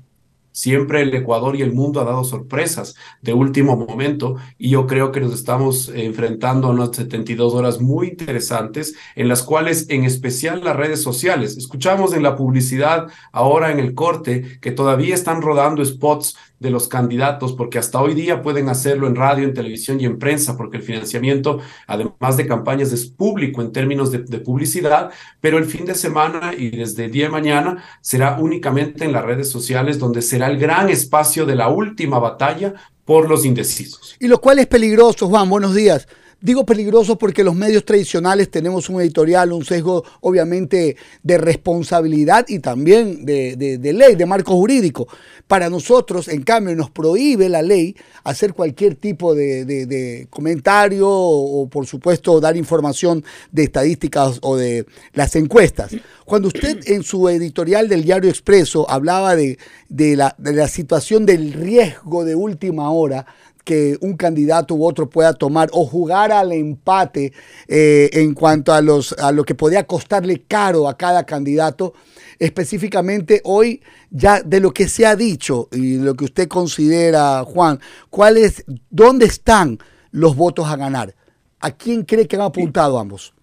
Siempre el Ecuador y el mundo ha dado sorpresas de último momento y yo creo que nos estamos enfrentando a unas 72 horas muy interesantes en las cuales en especial las redes sociales, escuchamos en la publicidad ahora en el corte que todavía están rodando spots de los candidatos, porque hasta hoy día pueden hacerlo en radio, en televisión y en prensa, porque el financiamiento, además de campañas, es público en términos de, publicidad, pero el fin de semana y desde el día de mañana será únicamente en las redes sociales, donde será el gran espacio de la última batalla por los indecisos. Y lo cual es peligroso, Juan, buenos días. Digo peligroso porque los medios tradicionales tenemos un editorial, un sesgo obviamente de responsabilidad y también de, ley, de marco jurídico. Para nosotros, en cambio, nos prohíbe la ley hacer cualquier tipo de, comentario o, por supuesto, dar información de estadísticas o de las encuestas. Cuando usted en su editorial del Diario Expreso hablaba de, la, de la situación del riesgo de última hora, que un candidato u otro pueda tomar o jugar al empate eh, en cuanto a, los, a lo que podía costarle caro a cada candidato. Específicamente hoy, ya de lo que se ha dicho y lo que usted considera, Juan, ¿cuál es, ¿dónde están los votos a ganar? ¿A quién cree que han apuntado ambos?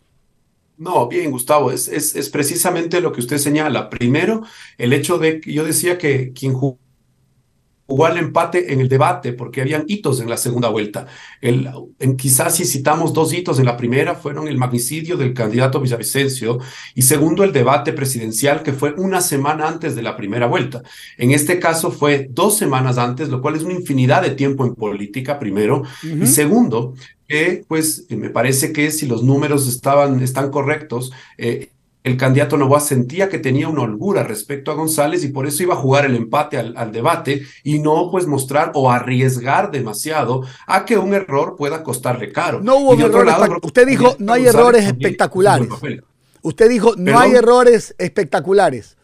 No, bien, Gustavo, es, es, es precisamente lo que usted señala. Primero, el hecho de que yo decía que quien jugó jugó al empate en el debate porque habían hitos en la segunda vuelta. El, en, quizás si citamos dos hitos en la primera fueron el magnicidio del candidato Villavicencio y segundo el debate presidencial que fue una semana antes de la primera vuelta. En este caso fue dos semanas antes, lo cual es una infinidad de tiempo en política, primero. Y segundo, que pues me parece que si los números estaban, están correctos, eh, el candidato Novoa sentía que tenía una holgura respecto a González y por eso iba a jugar el empate al, debate y no pues mostrar o arriesgar demasiado a que un error pueda costarle caro. No hubo errores. Usted dijo no hay errores espectaculares. Usted dijo no hay errores espectaculares.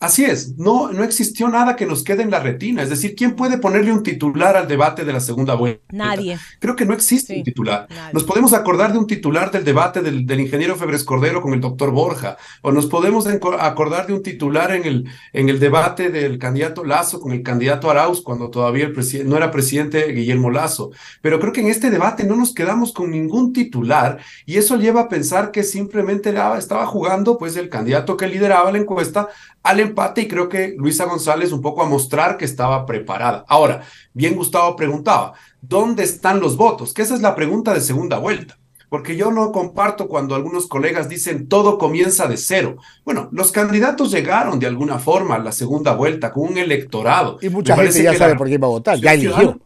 Así es, no, no existió nada que nos quede en la retina. Es decir, ¿quién puede ponerle un titular al debate de la segunda vuelta? Nadie. Creo que no existe un titular. Nos podemos acordar de un titular del debate del, ingeniero Febres Cordero con el doctor Borja, o nos podemos acordar de un titular en el, en el debate del candidato Lazo con el candidato Arauz, cuando todavía el no era presidente Guillermo Lazo. Pero creo que en este debate no nos quedamos con ningún titular y eso lleva a pensar que simplemente estaba jugando pues el candidato que lideraba la encuesta al empate y creo que Luisa González un poco a mostrar que estaba preparada. Ahora, bien Gustavo preguntaba, ¿dónde están los votos? Que esa es la pregunta de segunda vuelta. Porque yo no comparto cuando algunos colegas dicen todo comienza de cero. Bueno, los candidatos llegaron de alguna forma a la segunda vuelta con un electorado. Y mucha gente ya sabe por qué iba a votar, ya eligió.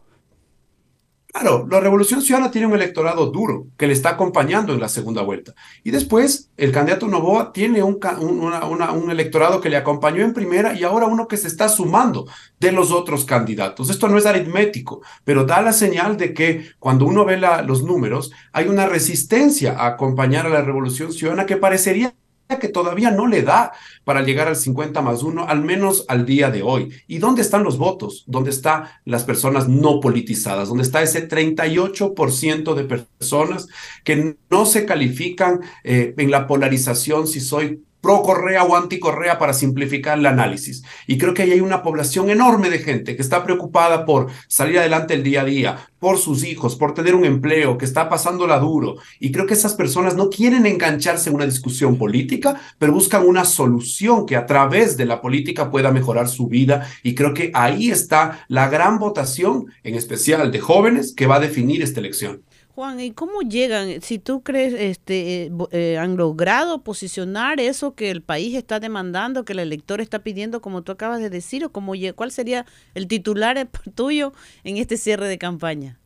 Claro, la Revolución Ciudadana tiene un electorado duro que le está acompañando en la segunda vuelta. Y después, el candidato Novoa tiene un, un, electorado que le acompañó en primera y ahora uno que se está sumando de los otros candidatos. Esto no es aritmético, pero da la señal de que cuando uno ve los números, hay una resistencia a acompañar a la Revolución Ciudadana que parecería que todavía no le da para llegar al 50 más 1, al menos al día de hoy. ¿Y dónde están los votos? ¿Dónde están las personas no politizadas? ¿Dónde está ese 38% de personas que no se califican eh, en la polarización si soy pro Correa o anti Correa para simplificar el análisis. Y creo que ahí hay una población enorme de gente que está preocupada por salir adelante el día a día, por sus hijos, por tener un empleo, que está pasándola duro. Y creo que esas personas no quieren engancharse en una discusión política, pero buscan una solución que a través de la política pueda mejorar su vida. Y creo que ahí está la gran votación, en especial de jóvenes, que va a definir esta elección. Juan, ¿y cómo llegan? Si tú crees, este, eh, eh, han logrado posicionar eso que el país está demandando, que el elector está pidiendo, como tú acabas de decir, o cómo, cuál sería el titular tuyo en este cierre de campaña?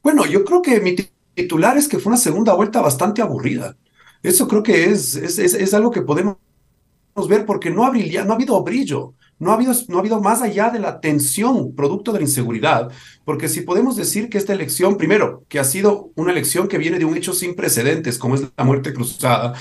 Bueno, yo creo que mi titular es que fue una segunda vuelta bastante aburrida. Eso creo que es, es, es, algo que podemos ver porque no ha, no ha habido brillo. No ha, habido, no ha habido más allá de la tensión producto de la inseguridad, porque si podemos decir que esta elección, primero, que ha sido una elección que viene de un hecho sin precedentes, como es la muerte cruzada,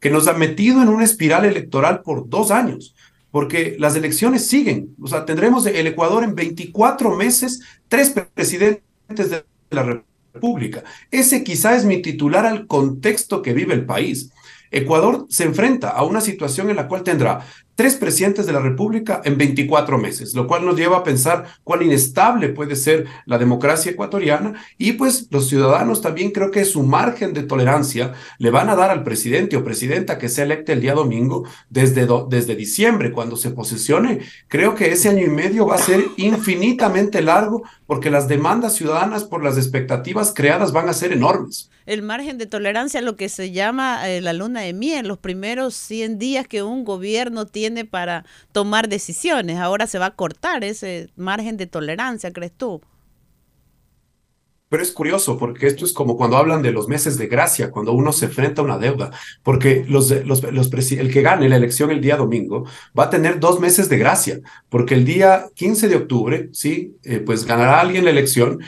que nos ha metido en una espiral electoral por dos años, porque las elecciones siguen. O sea, tendremos el Ecuador en 24 meses, tres presidentes de la República. Ese quizá es mi titular al contexto que vive el país. Ecuador se enfrenta a una situación en la cual tendrá tres presidentes de la República en 24 meses, lo cual nos lleva a pensar cuán inestable puede ser la democracia ecuatoriana y pues los ciudadanos también creo que su margen de tolerancia le van a dar al presidente o presidenta que se electe el día domingo desde, desde diciembre cuando se posesione. Creo que ese año y medio va a ser infinitamente largo porque las demandas ciudadanas por las expectativas creadas van a ser enormes. El margen de tolerancia, lo que se llama eh, la luna de miel, los primeros 100 días que un gobierno tiene para tomar decisiones. Ahora se va a cortar ese margen de tolerancia, ¿crees tú? Pero es curioso porque esto es como cuando hablan de los meses de gracia, cuando uno se enfrenta a una deuda, porque los, los, los el que gane la elección el día domingo va a tener dos meses de gracia, porque el día 15 de octubre, sí, eh, pues ganará alguien la elección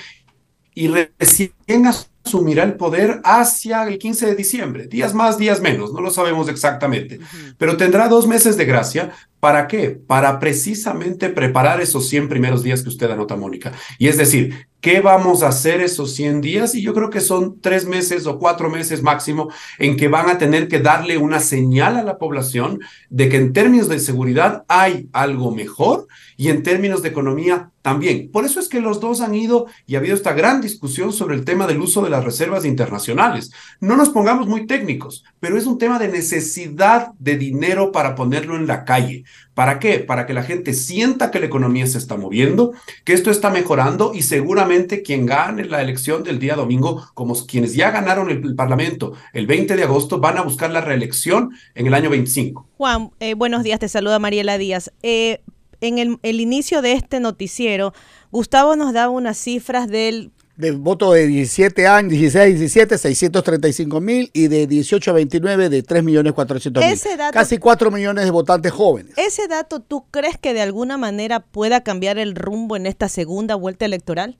y recién asumirá el poder hacia el 15 de diciembre, días más, días menos, no lo sabemos exactamente, pero tendrá dos meses de gracia. ¿Para qué? Para precisamente preparar esos 100 primeros días que usted anota, Mónica. Y es decir, ¿qué vamos a hacer esos 100 días? Y yo creo que son tres meses o cuatro meses máximo en que van a tener que darle una señal a la población de que en términos de seguridad hay algo mejor y en términos de economía también. Por eso es que los dos han ido y ha habido esta gran discusión sobre el tema del uso de las reservas internacionales. No nos pongamos muy técnicos, pero es un tema de necesidad de dinero para ponerlo en la calle. ¿Para qué? Para que la gente sienta que la economía se está moviendo, que esto está mejorando y seguramente quien gane la elección del día domingo, como quienes ya ganaron el, Parlamento el 20 de agosto, van a buscar la reelección en el año 25. Juan, eh, buenos días, te saluda Mariela Díaz. Eh, en el, el inicio de este noticiero, Gustavo nos daba unas cifras del de voto de 17 años, 16 a 17, 635 mil y de 18 a 29 de 3 millones 400 mil. Casi 4 millones de votantes jóvenes. ¿Ese dato tú crees que de alguna manera pueda cambiar el rumbo en esta segunda vuelta electoral?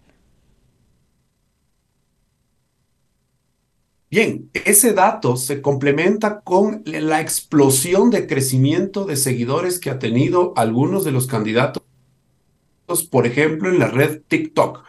Bien, ese dato se complementa con la explosión de crecimiento de seguidores que ha tenido algunos de los candidatos, por ejemplo, en la red TikTok.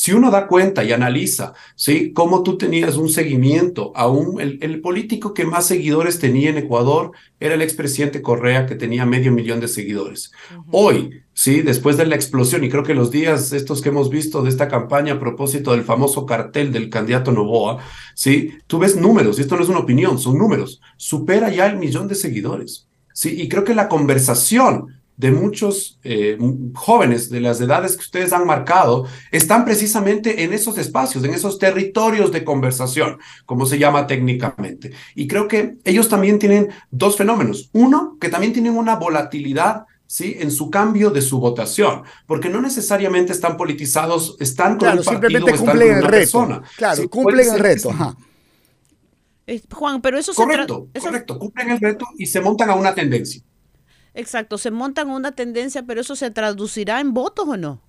Si uno da cuenta y analiza, ¿sí? Cómo tú tenías un seguimiento a un, el, político que más seguidores tenía en Ecuador era el expresidente Correa, que tenía medio millón de seguidores. Hoy, ¿sí? Después de la explosión, y creo que los días estos que hemos visto de esta campaña a propósito del famoso cartel del candidato Novoa, ¿sí? Tú ves números, y esto no es una opinión, son números, supera ya el millón de seguidores. Sí, y creo que la conversación de muchos eh, jóvenes de las edades que ustedes han marcado están precisamente en esos espacios, en esos territorios de conversación, como se llama técnicamente. Y creo que ellos también tienen dos fenómenos. Uno, que también tienen una volatilidad ¿sí? en su cambio de su votación, porque no necesariamente están politizados, están con claro, el partido simplemente cumplen el reto. Persona. Claro, cumplen el reto. Juan, pero eso correcto, se correcto, cumplen el reto y se montan a una tendencia. Exacto, se montan una tendencia, pero eso se traducirá en votos o no?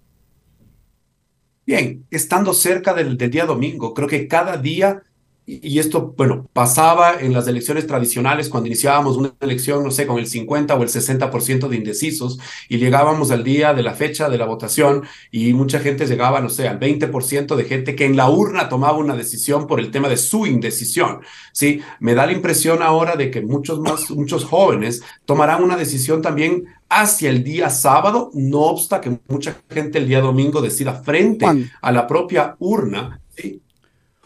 Bien, estando cerca del, día domingo, creo que cada día y esto, bueno, pasaba en las elecciones tradicionales cuando iniciábamos una elección, no sé, con el 50 o el 60% de indecisos y llegábamos al día de la fecha de la votación y mucha gente llegaba, no sé, al 20% de gente que en la urna tomaba una decisión por el tema de su indecisión, ¿sí? Me da la impresión ahora de que muchos más, muchos jóvenes tomarán una decisión también hacia el día sábado, no obsta que mucha gente el día domingo decida frente a la propia urna, ¿sí?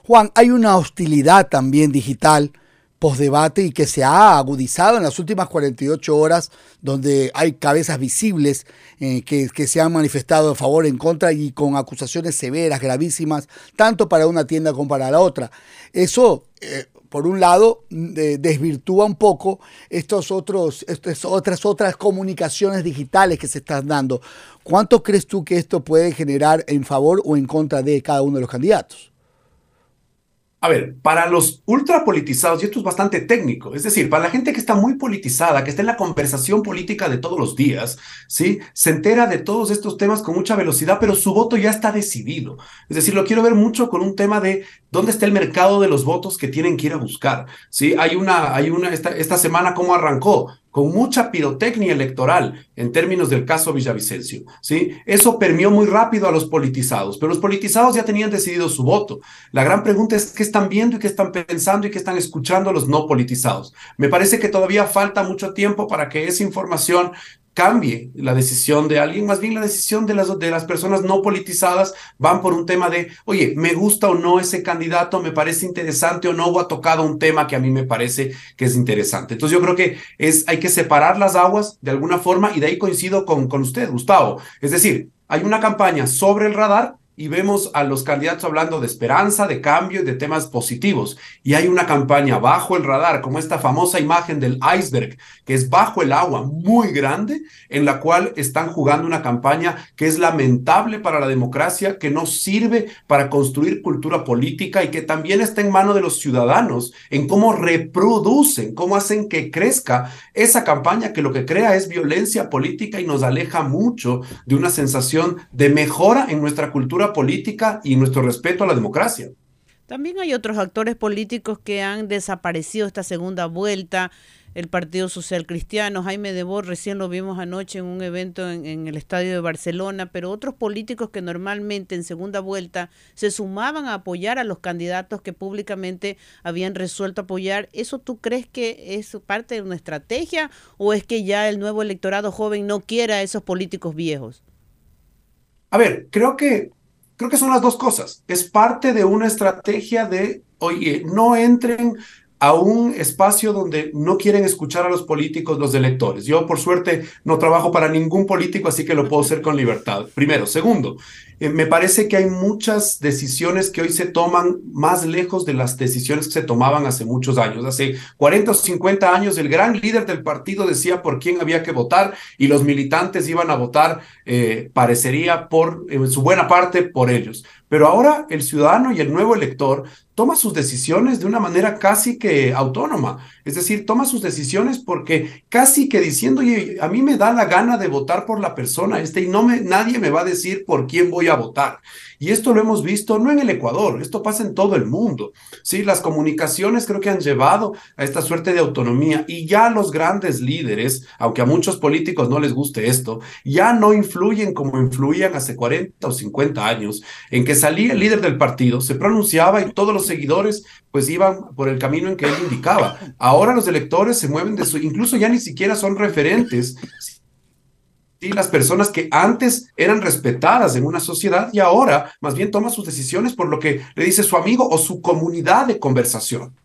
Juan, hay una hostilidad también digital post-debate y que se ha agudizado en las últimas 48 horas, donde hay cabezas visibles eh, que, se han manifestado a favor, en contra y con acusaciones severas, gravísimas, tanto para una tienda como para la otra. Eso, eh, por un lado, desvirtúa un poco estos otros, estas otras, otras comunicaciones digitales que se están dando. ¿Cuánto crees tú que esto puede generar en favor o en contra de cada uno de los candidatos? A ver, para los ultrapolitizados, y esto es bastante técnico, es decir, para la gente que está muy politizada, que está en la conversación política de todos los días, ¿sí? Se entera de todos estos temas con mucha velocidad, pero su voto ya está decidido. Es decir, lo quiero ver mucho con un tema de dónde está el mercado de los votos que tienen que ir a buscar, ¿sí? Hay una, hay una, esta, semana, ¿cómo arrancó? con mucha pirotecnia electoral en términos del caso Villavicencio. ¿sí? Eso permeó muy rápido a los politizados, pero los politizados ya tenían decidido su voto. La gran pregunta es qué están viendo y qué están pensando y qué están escuchando los no politizados. Me parece que todavía falta mucho tiempo para que esa información cambie la decisión de alguien, más bien la decisión de las, de las personas no politizadas van por un tema de, oye, me gusta o no ese candidato, me parece interesante o no, o ha tocado un tema que a mí me parece que es interesante. Entonces yo creo que es, hay que separar las aguas de alguna forma y de ahí coincido con, con usted, Gustavo. Es decir, hay una campaña sobre el radar y vemos a los candidatos hablando de esperanza, de cambio y de temas positivos. Y hay una campaña bajo el radar, como esta famosa imagen del iceberg, que es bajo el agua, muy grande, en la cual están jugando una campaña que es lamentable para la democracia, que no sirve para construir cultura política y que también está en mano de los ciudadanos, en cómo reproducen, cómo hacen que crezca esa campaña que lo que crea es violencia política y nos aleja mucho de una sensación de mejora en nuestra cultura política y nuestro respeto a la democracia. También hay otros actores políticos que han desaparecido esta segunda vuelta. El Partido Social Cristiano, Jaime Debord, recién lo vimos anoche en un evento en, el estadio de Barcelona, pero otros políticos que normalmente en segunda vuelta se sumaban a apoyar a los candidatos que públicamente habían resuelto apoyar. ¿Eso tú crees que es parte de una estrategia o es que ya el nuevo electorado joven no quiera a esos políticos viejos? A ver, creo que Creo que son las dos cosas. Es parte de una estrategia de, oye, no entren a un espacio donde no quieren escuchar a los políticos, los electores. Yo, por suerte, no trabajo para ningún político, así que lo puedo hacer con libertad. Primero. Segundo, eh, me parece que hay muchas decisiones que hoy se toman más lejos de las decisiones que se tomaban hace muchos años. Hace 40 o 50 años, el gran líder del partido decía por quién había que votar y los militantes iban a votar, eh, parecería, por su buena parte, por ellos. Pero ahora el ciudadano y el nuevo elector toma sus decisiones de una manera casi que autónoma. Es decir, toma sus decisiones porque casi que diciendo, oye, a mí me da la gana de votar por la persona este y no me, nadie me va a decir por quién voy a votar. Y esto lo hemos visto no en el Ecuador, esto pasa en todo el mundo. Sí, las comunicaciones creo que han llevado a esta suerte de autonomía y ya los grandes líderes, aunque a muchos políticos no les guste esto, ya no influyen como influían hace 40 o 50 años, en que salía el líder del partido, se pronunciaba y todos los seguidores pues iban por el camino en que él indicaba. Ahora los electores se mueven de su, incluso ya ni siquiera son referentes, ¿sí? las personas que antes eran respetadas en una sociedad y ahora más bien toman sus decisiones por lo que le dice su amigo o su comunidad de conversación.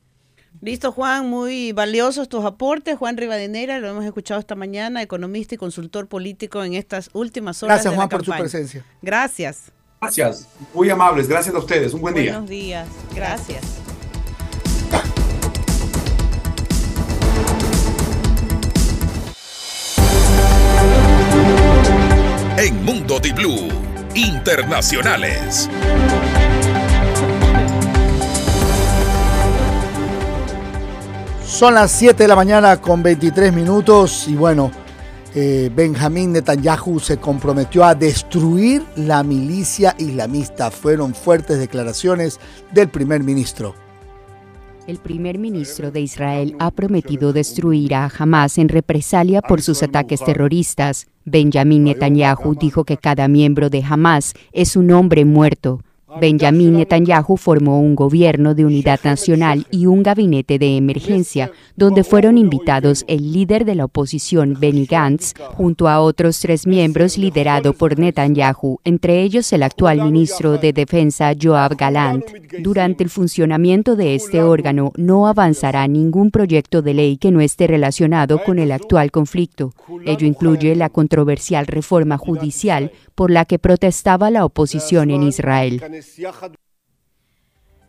Listo, Juan, muy valiosos tus aportes. Juan Rivadeneira, lo hemos escuchado esta mañana, economista y consultor político en estas últimas horas. Gracias, Juan, por su presencia. Gracias. Gracias, muy amables. Gracias a ustedes. Un buen día. Buenos días. Gracias. En Mundo Di Blue, internacionales. Son las 7 de la mañana con 23 minutos y bueno, eh, Benjamín Netanyahu se comprometió a destruir la milicia islamista. Fueron fuertes declaraciones del primer ministro. El primer ministro de Israel ha prometido destruir a Hamas en represalia por sus ataques terroristas. Benjamin Netanyahu dijo que cada miembro de Hamas es un hombre muerto. Benjamin Netanyahu formó un gobierno de unidad nacional y un gabinete de emergencia, donde fueron invitados el líder de la oposición Benny Gantz, junto a otros tres miembros liderado por Netanyahu, entre ellos el actual ministro de Defensa Joab Galant. Durante el funcionamiento de este órgano no avanzará ningún proyecto de ley que no esté relacionado con el actual conflicto. Ello incluye la controversial reforma judicial por la que protestaba la oposición en Israel.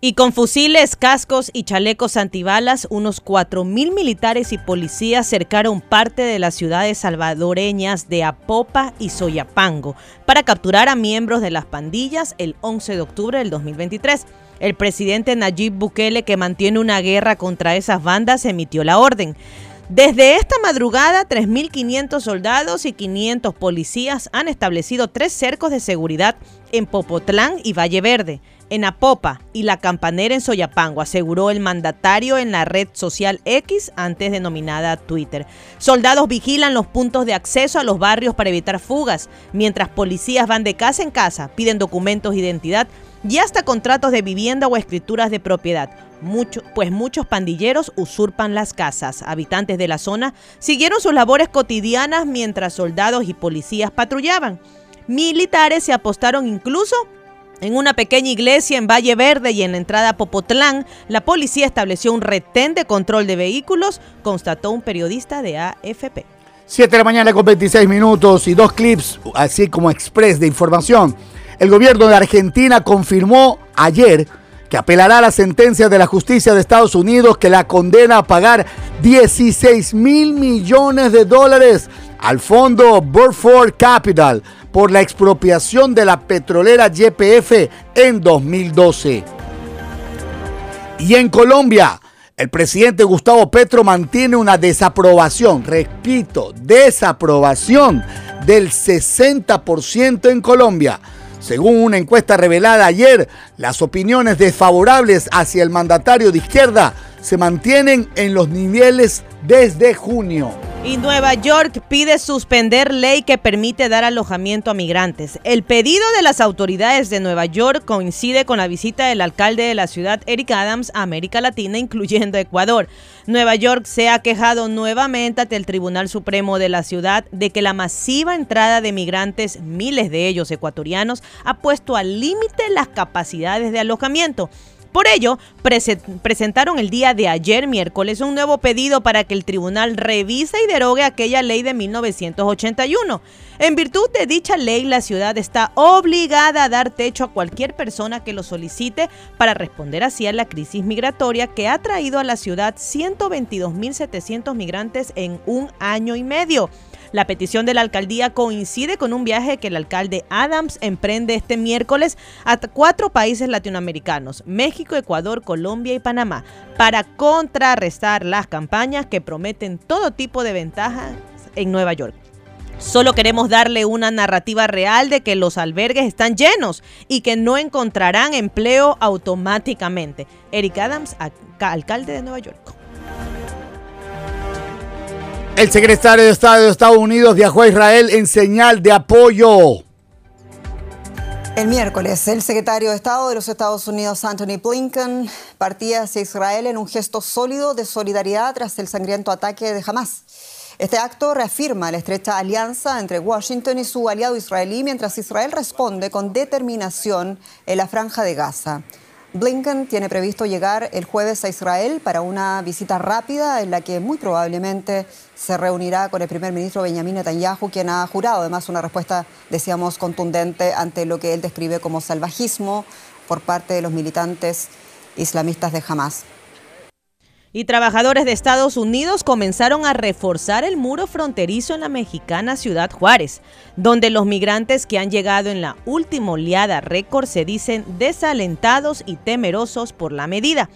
Y con fusiles, cascos y chalecos antibalas, unos 4.000 militares y policías cercaron parte de las ciudades salvadoreñas de Apopa y Soyapango para capturar a miembros de las pandillas el 11 de octubre del 2023. El presidente Nayib Bukele, que mantiene una guerra contra esas bandas, emitió la orden. Desde esta madrugada, 3.500 soldados y 500 policías han establecido tres cercos de seguridad en Popotlán y Valle Verde, en Apopa y La Campanera en Soyapango, aseguró el mandatario en la red social X, antes denominada Twitter. Soldados vigilan los puntos de acceso a los barrios para evitar fugas, mientras policías van de casa en casa, piden documentos de identidad y hasta contratos de vivienda o escrituras de propiedad. Mucho, pues muchos pandilleros usurpan las casas. Habitantes de la zona siguieron sus labores cotidianas mientras soldados y policías patrullaban. Militares se apostaron incluso en una pequeña iglesia en Valle Verde y en la entrada a Popotlán, la policía estableció un retén de control de vehículos, constató un periodista de AFP. 7 de la mañana con 26 minutos y dos clips, así como express de información. El gobierno de Argentina confirmó ayer que apelará a la sentencia de la justicia de Estados Unidos que la condena a pagar 16 mil millones de dólares al fondo Burford Capital por la expropiación de la petrolera YPF en 2012. Y en Colombia, el presidente Gustavo Petro mantiene una desaprobación, repito, desaprobación del 60% en Colombia. Según una encuesta revelada ayer, las opiniones desfavorables hacia el mandatario de izquierda se mantienen en los niveles desde junio. Y Nueva York pide suspender ley que permite dar alojamiento a migrantes. El pedido de las autoridades de Nueva York coincide con la visita del alcalde de la ciudad, Eric Adams, a América Latina, incluyendo Ecuador. Nueva York se ha quejado nuevamente ante el Tribunal Supremo de la ciudad de que la masiva entrada de migrantes, miles de ellos ecuatorianos, ha puesto al límite las capacidades de alojamiento. Por ello, presentaron el día de ayer, miércoles, un nuevo pedido para que el tribunal revise y derogue aquella ley de 1981. En virtud de dicha ley, la ciudad está obligada a dar techo a cualquier persona que lo solicite para responder así a la crisis migratoria que ha traído a la ciudad 122.700 migrantes en un año y medio. La petición de la alcaldía coincide con un viaje que el alcalde Adams emprende este miércoles a cuatro países latinoamericanos, México, Ecuador, Colombia y Panamá, para contrarrestar las campañas que prometen todo tipo de ventajas en Nueva York. Solo queremos darle una narrativa real de que los albergues están llenos y que no encontrarán empleo automáticamente. Eric Adams, alcalde de Nueva York. El secretario de Estado de Estados Unidos viajó a Israel en señal de apoyo. El miércoles, el secretario de Estado de los Estados Unidos, Anthony Blinken, partía hacia Israel en un gesto sólido de solidaridad tras el sangriento ataque de Hamas. Este acto reafirma la estrecha alianza entre Washington y su aliado israelí mientras Israel responde con determinación en la franja de Gaza. Blinken tiene previsto llegar el jueves a Israel para una visita rápida en la que muy probablemente se reunirá con el primer ministro Benjamin Netanyahu, quien ha jurado además una respuesta, decíamos, contundente ante lo que él describe como salvajismo por parte de los militantes islamistas de Hamas. Y trabajadores de Estados Unidos comenzaron a reforzar el muro fronterizo en la mexicana ciudad Juárez, donde los migrantes que han llegado en la última oleada récord se dicen desalentados y temerosos por la medida.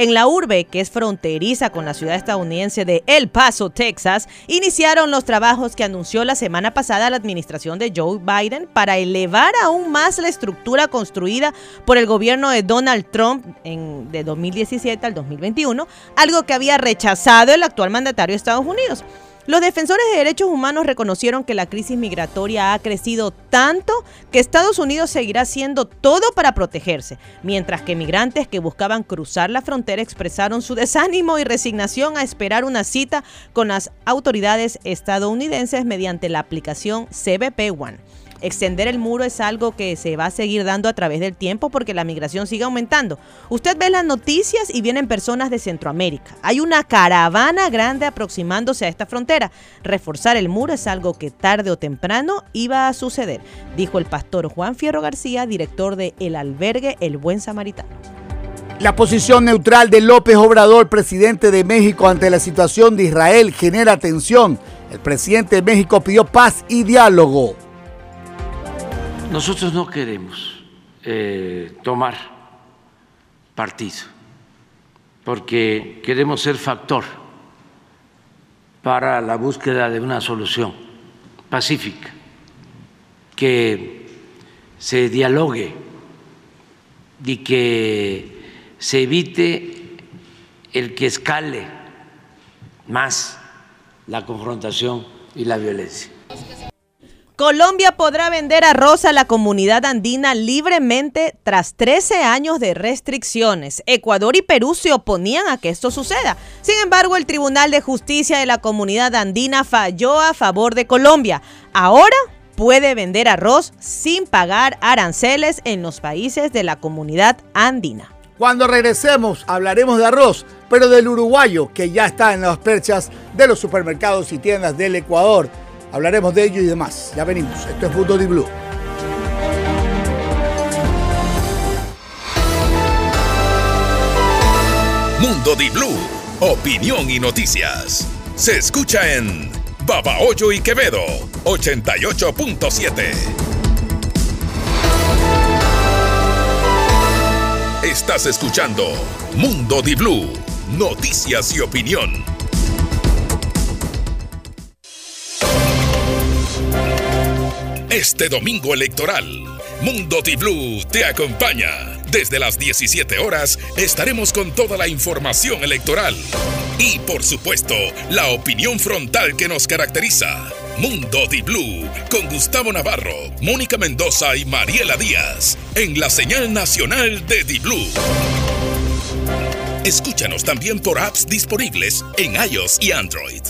En la urbe, que es fronteriza con la ciudad estadounidense de El Paso, Texas, iniciaron los trabajos que anunció la semana pasada la administración de Joe Biden para elevar aún más la estructura construida por el gobierno de Donald Trump en, de 2017 al 2021, algo que había rechazado el actual mandatario de Estados Unidos. Los defensores de derechos humanos reconocieron que la crisis migratoria ha crecido tanto que Estados Unidos seguirá haciendo todo para protegerse, mientras que migrantes que buscaban cruzar la frontera expresaron su desánimo y resignación a esperar una cita con las autoridades estadounidenses mediante la aplicación CBP One. Extender el muro es algo que se va a seguir dando a través del tiempo porque la migración sigue aumentando. Usted ve las noticias y vienen personas de Centroamérica. Hay una caravana grande aproximándose a esta frontera. Reforzar el muro es algo que tarde o temprano iba a suceder, dijo el pastor Juan Fierro García, director de El Albergue El Buen Samaritano. La posición neutral de López Obrador, presidente de México, ante la situación de Israel genera tensión. El presidente de México pidió paz y diálogo. Nosotros no queremos eh, tomar partido porque queremos ser factor para la búsqueda de una solución pacífica, que se dialogue y que se evite el que escale más la confrontación y la violencia. Colombia podrá vender arroz a la comunidad andina libremente tras 13 años de restricciones. Ecuador y Perú se oponían a que esto suceda. Sin embargo, el Tribunal de Justicia de la Comunidad Andina falló a favor de Colombia. Ahora puede vender arroz sin pagar aranceles en los países de la comunidad andina. Cuando regresemos hablaremos de arroz, pero del uruguayo que ya está en las perchas de los supermercados y tiendas del Ecuador. Hablaremos de ello y demás. Ya venimos. Esto es Mundo Di Blue. Mundo Di Blue. Opinión y noticias. Se escucha en Babahoyo y Quevedo 88.7. Estás escuchando Mundo Di Blue. Noticias y opinión. Este domingo electoral, Mundo Di Blue te acompaña. Desde las 17 horas estaremos con toda la información electoral. Y por supuesto, la opinión frontal que nos caracteriza. Mundo Di Blue con Gustavo Navarro, Mónica Mendoza y Mariela Díaz en la señal nacional de Di Blue. Escúchanos también por apps disponibles en iOS y Android.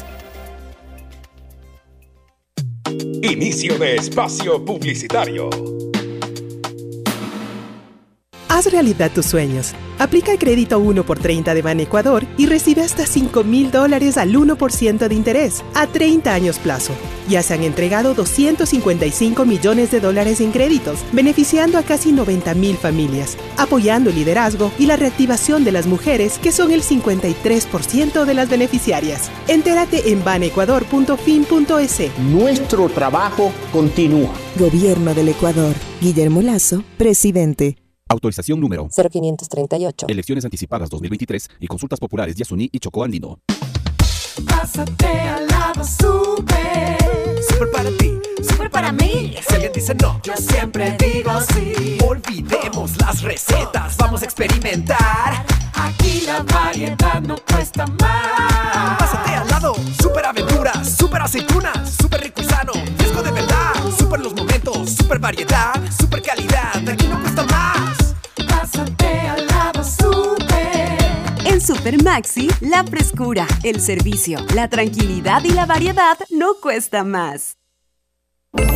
Inicio de espacio publicitario. Haz realidad tus sueños. Aplica el crédito 1 por 30 de Ban Ecuador y recibe hasta 5 mil dólares al 1% de interés a 30 años plazo. Ya se han entregado 255 millones de dólares en créditos, beneficiando a casi 90 mil familias, apoyando el liderazgo y la reactivación de las mujeres, que son el 53% de las beneficiarias. Entérate en banecuador.fin.es. Nuestro trabajo continúa. Gobierno del Ecuador. Guillermo Lazo, presidente. Autorización número 0538. Elecciones anticipadas 2023 y consultas populares Yasuní y Chocó Andino. Pásate al lado super. Super para ti, super para mí. Si alguien dice no, yo siempre digo sí. Olvidemos las recetas, vamos a experimentar. Aquí la variedad no cuesta más. Pásate al lado, super aventuras, super aceitunas, super rico y sano, fresco de verdad. Super los momentos, super variedad, super calidad. Aquí no cuesta más. Al lado. En Super Maxi, la frescura, el servicio, la tranquilidad y la variedad no cuesta más.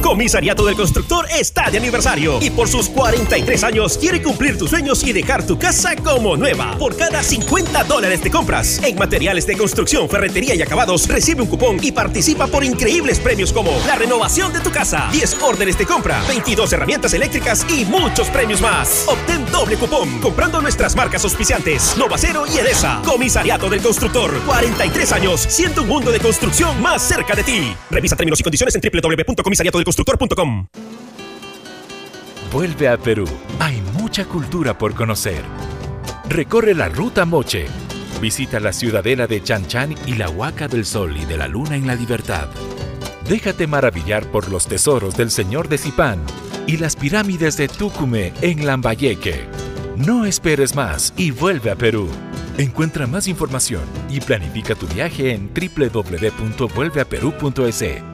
Comisariato del Constructor está de aniversario y por sus 43 años quiere cumplir tus sueños y dejar tu casa como nueva. Por cada 50 dólares de compras en materiales de construcción, ferretería y acabados, recibe un cupón y participa por increíbles premios como la renovación de tu casa, 10 órdenes de compra, 22 herramientas eléctricas y muchos premios más. Obtén doble cupón comprando nuestras marcas auspiciantes Novacero y Edesa. Comisariato del Constructor, 43 años, siendo un mundo de construcción más cerca de ti. Revisa términos y condiciones en Vuelve a Perú. Hay mucha cultura por conocer. Recorre la ruta Moche. Visita la ciudadela de Chan Chan y la Huaca del Sol y de la Luna en la Libertad. Déjate maravillar por los tesoros del Señor de Zipán y las pirámides de Tucumé en Lambayeque. No esperes más y vuelve a Perú. Encuentra más información y planifica tu viaje en www.vuelveaperú.es.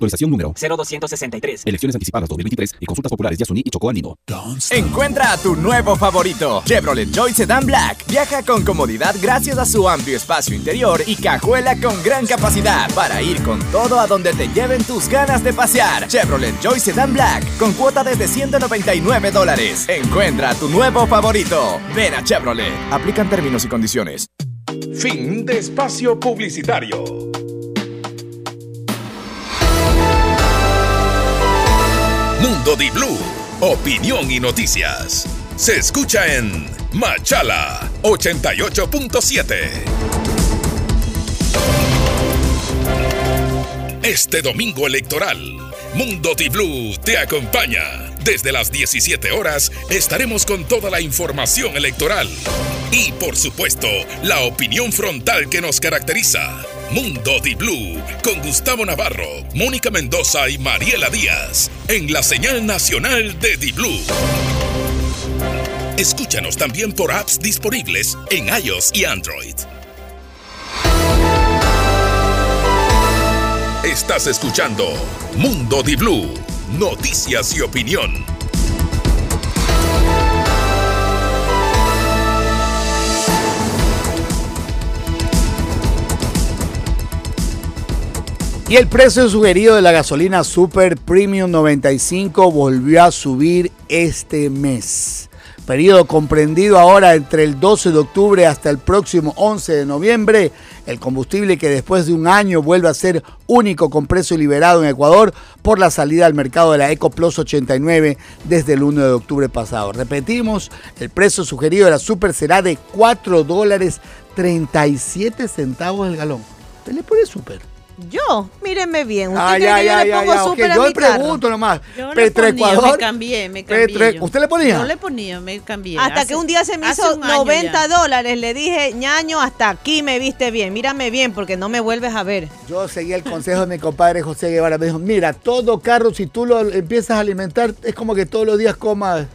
Autorización número 0263. Elecciones anticipadas 2023 y consultas populares de Yasuní y Chocó Andino. Encuentra a tu nuevo favorito, Chevrolet Joy Sedan Black. Viaja con comodidad gracias a su amplio espacio interior y cajuela con gran capacidad para ir con todo a donde te lleven tus ganas de pasear. Chevrolet Joy Sedan Black con cuota desde 199 dólares. Encuentra a tu nuevo favorito. Ven a Chevrolet. Aplican términos y condiciones. Fin de espacio publicitario. Mundo Di Blue, opinión y noticias. Se escucha en Machala 88.7. Este domingo electoral, Mundo Di Blue te acompaña. Desde las 17 horas estaremos con toda la información electoral y, por supuesto, la opinión frontal que nos caracteriza. Mundo Di Blue con Gustavo Navarro, Mónica Mendoza y Mariela Díaz en la señal nacional de Di Blue. Escúchanos también por apps disponibles en iOS y Android. Estás escuchando Mundo Di Blue, noticias y opinión. Y el precio sugerido de la gasolina Super Premium 95 volvió a subir este mes. Periodo comprendido ahora entre el 12 de octubre hasta el próximo 11 de noviembre. El combustible que después de un año vuelve a ser único con precio liberado en Ecuador por la salida al mercado de la Eco Plus 89 desde el 1 de octubre pasado. Repetimos, el precio sugerido de la Super será de 4 dólares 37 centavos el galón. ¿Usted le pone Super? Yo, mírenme bien. ¿Usted Ah, cree ya, que ya, yo le pongo ya, súper a yo mi le carro? pregunto nomás. Yo le Petre ponía, Ecuador, me cambié, me cambié. Petre- yo. ¿Usted le ponía? Yo le ponía, me cambié. Hasta Hace- que un día se me hizo un año 90 ya. dólares. Le dije, ñaño, hasta aquí me viste bien. Mírame bien porque no me vuelves a ver. Yo seguí el consejo de mi compadre José Guevara. Me dijo, mira, todo carro, si tú lo empiezas a alimentar, es como que todos los días comas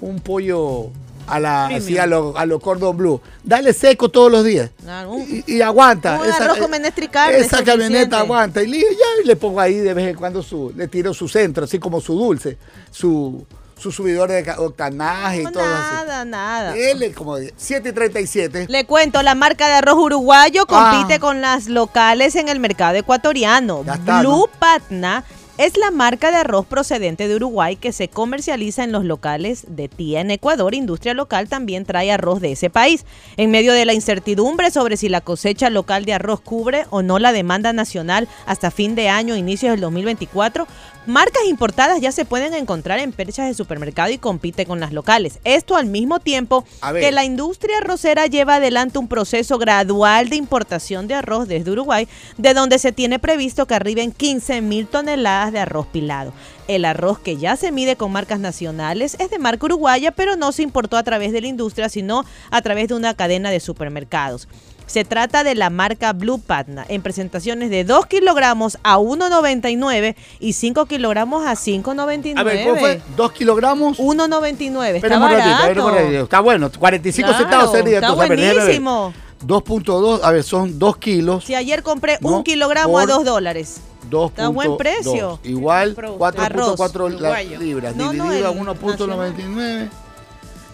un pollo a la así a lo, a lo cordon blue. Dale seco todos los días. Claro, un, Y, y aguanta. un arroz con menestra y carne, Esa suficiente. camioneta aguanta. Y le, ya le pongo ahí de vez en cuando su, le tiro su centro, así como su dulce, su, su subidor de octanaje y todo nada, nada. así. Él es como de 7 y 37. Le cuento, la marca de arroz uruguayo compite Ah. con las locales en el mercado ecuatoriano. está, Blue ¿no? Patna es la marca de arroz procedente de Uruguay que se comercializa en los locales de tía en Ecuador. Industria local también trae arroz de ese país. En medio de la incertidumbre sobre si la cosecha local de arroz cubre o no la demanda nacional hasta fin de año, inicios del 2024, marcas importadas ya se pueden encontrar en perchas de supermercado y compite con las locales. Esto al mismo tiempo que la industria arrocera lleva adelante un proceso gradual de importación de arroz desde Uruguay, de donde se tiene previsto que arriben 15 mil toneladas de arroz pilado. El arroz que ya se mide con marcas nacionales es de marca uruguaya, pero no se importó a través de la industria, sino a través de una cadena de supermercados. Se trata de la marca Blue Patna en presentaciones de 2 kilogramos a 1,99 y 5 kilogramos a 5,99. A ver, ¿cómo fue? ¿Dos kilogramos? 1,99. Está Espérame un ratito, a ver, barato. un ratito. Está bueno, 45 Claro, centavos sería. está a buenísimo. 2.2, a ver, son 2 kilos. Si ayer compré No, un kilogramo a 2 dólares. 2.2. Está a buen precio. Igual Arroz 4.4 la- uruguayo. libras. No, no, dividido a el 1.99.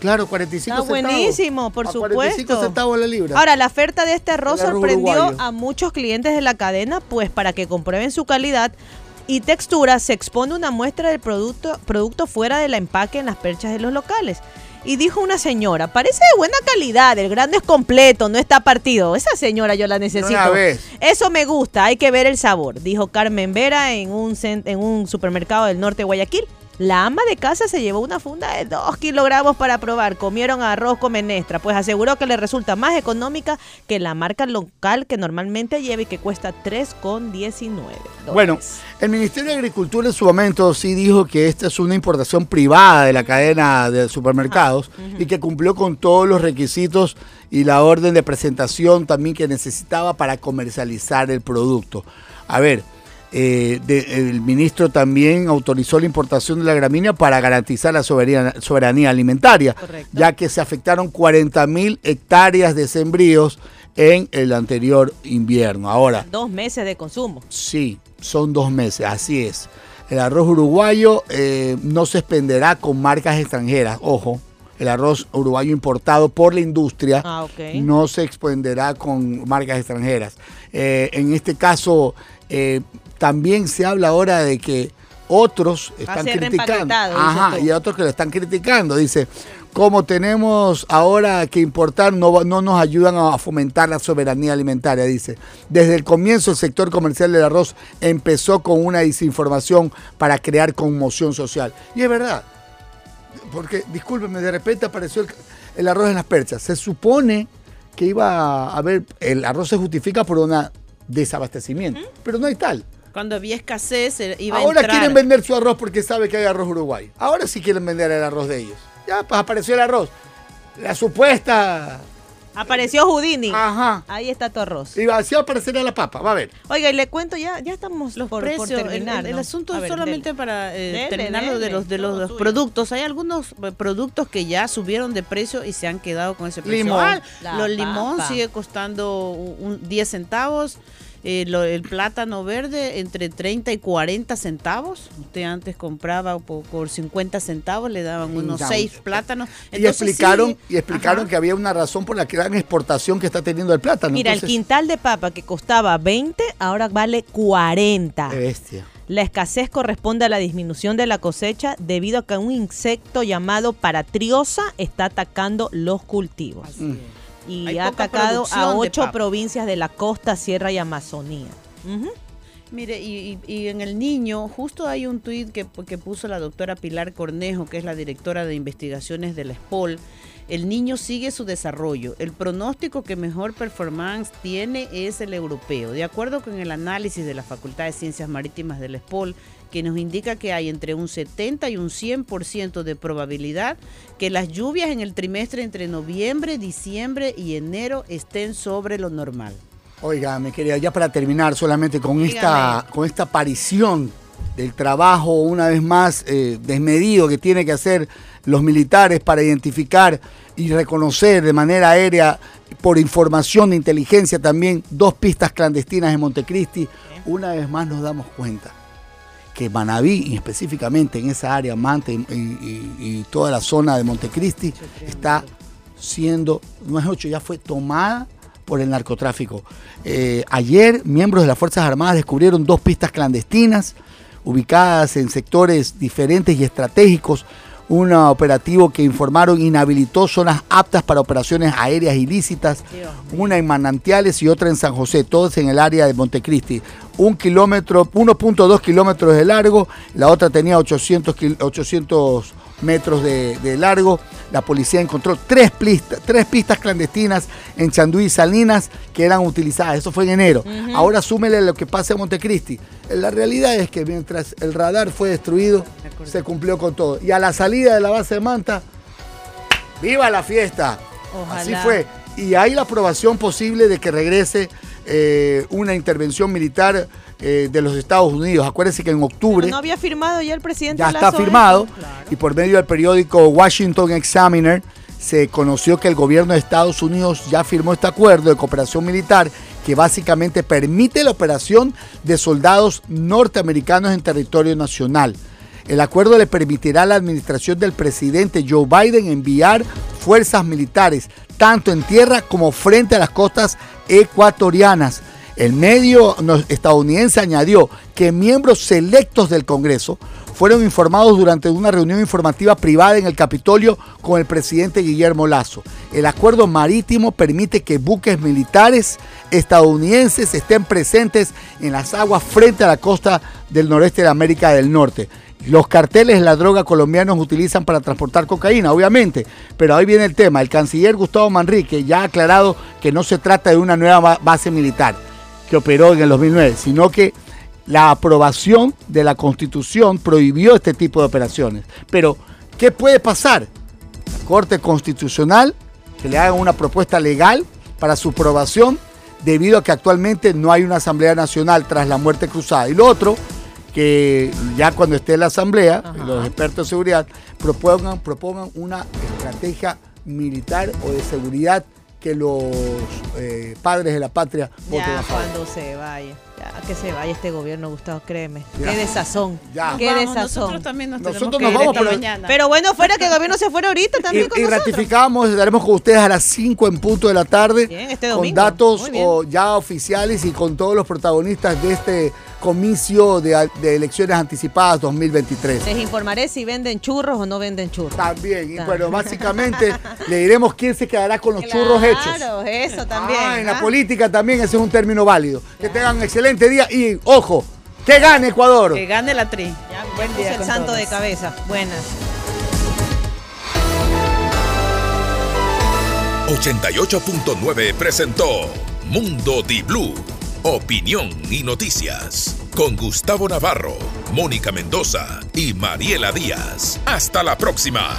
Claro, 45 Está centavos. buenísimo, por A supuesto. 45 centavos la libra. Ahora, la oferta de este arroz sorprendió uruguayo. a muchos clientes de la cadena, pues para que comprueben su calidad y textura, se expone una muestra del producto, producto fuera del empaque en las perchas de los locales. Y dijo una señora, parece de buena calidad, el grano es completo, no está partido. Esa señora yo la necesito. Eso me gusta, hay que ver el sabor, dijo Carmen Vera en un, en un supermercado del norte de Guayaquil. La ama de casa se llevó una funda de 2 kilogramos para probar. Comieron arroz con menestra, pues aseguró que le resulta más económica que la marca local que normalmente lleva y que cuesta 3,19. Bueno, el Ministerio de Agricultura en su momento sí dijo que esta es una importación privada de la cadena de supermercados y que cumplió con todos los requisitos y la orden de presentación también que necesitaba para comercializar el producto. A ver, eh, de- el ministro también autorizó la importación de la gramínea para garantizar la soberanía, soberanía alimentaria, ya que se afectaron 40 mil hectáreas de sembríos en el anterior invierno. Ahora, Dos meses de consumo. Sí, son dos meses, así es. El arroz uruguayo eh, no se expenderá con marcas extranjeras, ojo. El arroz uruguayo importado por la industria Ah, no se expenderá con marcas extranjeras. Eh, en este caso, eh, también se habla ahora de que otros están criticando. Ajá, y otros que lo están criticando. Dice, como tenemos ahora que importar, no, no nos ayudan a fomentar la soberanía alimentaria, dice. Desde el comienzo el sector comercial del arroz empezó con una desinformación para crear conmoción social. Y es verdad, porque, discúlpeme, de repente apareció el, el arroz en las perchas. Se supone que iba a haber, el arroz se justifica por un desabastecimiento, pero no hay tal. Cuando había escasez, eh, iba Ahora a entrar. quieren vender su arroz porque sabe que hay arroz uruguay. Ahora sí quieren vender el arroz de ellos. Ya, pues apareció el arroz. La supuesta. Apareció Houdini. Ajá. Ahí está tu arroz. Y así aparecerá la papa, va a ver. Oiga, y le cuento ya, ya estamos los por, precios, el- terminar. el, el ¿no? asunto es ver, solamente dele. para eh, Dele, terminar lo de los de los, productos. Hay algunos eh, productos que ya subieron de precio y se han quedado con ese precio. Limón. Ah, los limón papa. sigue costando un, un 10 centavos. Eh, lo- el plátano verde entre 30 y 40 centavos. Usted antes compraba por, por 50 centavos, le daban unos Ya, 6 plátanos. Y explicaron, sí, y explicaron que había una razón por la gran exportación que está teniendo el plátano. Mira, el quintal de papa que costaba 20, ahora vale 40. qué bestia. La escasez corresponde a la disminución de la cosecha debido a que un insecto llamado paratriosa está atacando los cultivos. Y Hay ha atacado a ocho provincias de la costa, sierra y Amazonía. Mire, y, y- y en el niño, justo hay un tuit que, que puso la doctora Pilar Cornejo, que es la directora de investigaciones de la SPOL. El niño sigue su desarrollo. El pronóstico que mejor performance tiene es el europeo. De acuerdo con el análisis de la Facultad de Ciencias Marítimas de la SPOL, que nos indica que hay entre un 70 y un 100% de probabilidad que las lluvias en el trimestre entre noviembre, diciembre y enero estén sobre lo normal. Oiga, me quería, ya para terminar, solamente con esta, con esta aparición del trabajo una vez más eh, desmedido que tiene que hacer los militares para identificar y reconocer de manera aérea, por información de inteligencia también, dos pistas clandestinas en Montecristi, una vez más nos damos cuenta que Manabí, y específicamente en esa área, Mante y toda la zona de Montecristi, está siendo, no es ocho, ya fue tomada por el narcotráfico. Eh, ayer, miembros de las Fuerzas Armadas descubrieron dos pistas clandestinas ubicadas en sectores diferentes y estratégicos. Un operativo que informaron inhabilitó zonas aptas para operaciones aéreas ilícitas, una en Manantiales y otra en San José, todas en el área de Montecristi. Un kilómetro, 1.2 kilómetros de largo, la otra tenía 800, kil- 800 metros de, de largo. La policía encontró tres, plistas- tres pistas clandestinas en Chanduí y Salinas que eran utilizadas. Eso fue en enero. Ahora súmele lo que pasa en Montecristi. La realidad es que mientras el radar fue destruido, se cumplió con todo. Y a la salida de la base de Manta, ¡viva la fiesta! Ojalá. Así fue. Y hay la aprobación posible de que regrese eh, una intervención militar eh, de los Estados Unidos. Acuérdense que en octubre ¿No había firmado ya el presidente ya está Lazo firmado y por medio del periódico Washington Examiner se conoció que el gobierno de Estados Unidos ya firmó este acuerdo de cooperación militar que básicamente permite la operación de soldados norteamericanos en territorio nacional. El acuerdo le permitirá a la administración del presidente Joe Biden enviar fuerzas militares tanto en tierra como frente a las costas ecuatorianas. El medio estadounidense añadió que miembros selectos del Congreso fueron informados durante una reunión informativa privada en el Capitolio con el presidente Guillermo Lazo. El acuerdo marítimo permite que buques militares estadounidenses estén presentes en las aguas frente a la costa del noreste de América del Norte. Los carteles de la droga colombianos utilizan para transportar cocaína, obviamente, pero ahí viene el tema. El canciller Gustavo Manrique ya ha aclarado que no se trata de una nueva base militar que operó en el 2009, sino que la aprobación de la Constitución prohibió este tipo de operaciones. Pero, ¿qué puede pasar? La Corte Constitucional, que le hagan una propuesta legal para su aprobación, debido a que actualmente no hay una Asamblea Nacional tras la muerte cruzada. Y lo otro, que ya cuando esté la Asamblea, los expertos de seguridad propongan, propongan una estrategia militar o de seguridad que los eh, padres de la patria voten Ya a favor. cuando se vaya. Ya que se vaya este gobierno, Gustavo, créeme. Ya. Qué desazón. Ya. Qué Vamos, desazón. nosotros también nos Nosotros tenemos que nos ir vamos, esta pero- mañana. Pero bueno, fuera que el gobierno se fuera ahorita también con Y, y nosotros. ratificamos, estaremos con ustedes a las 5 en punto de la tarde. Bien, este con domingo. datos bien. o, ya oficiales y con todos los protagonistas de este comicio de, de elecciones anticipadas 2023. Les informaré si venden churros o no venden churros. También, y bueno, básicamente le diremos quién se quedará con los churros hechos. Claro, eso también. Ah, en la política también ese es un término válido. Que tengan un excelente día y, ojo, que gane Ecuador. Que gane la tri. Ya, Buen día el santo todos. de cabeza. Buenas. 88.9 presentó Mundo Di Blue. Opinión y noticias. Con Gustavo Navarro, Mónica Mendoza y Mariela Díaz. Hasta la próxima.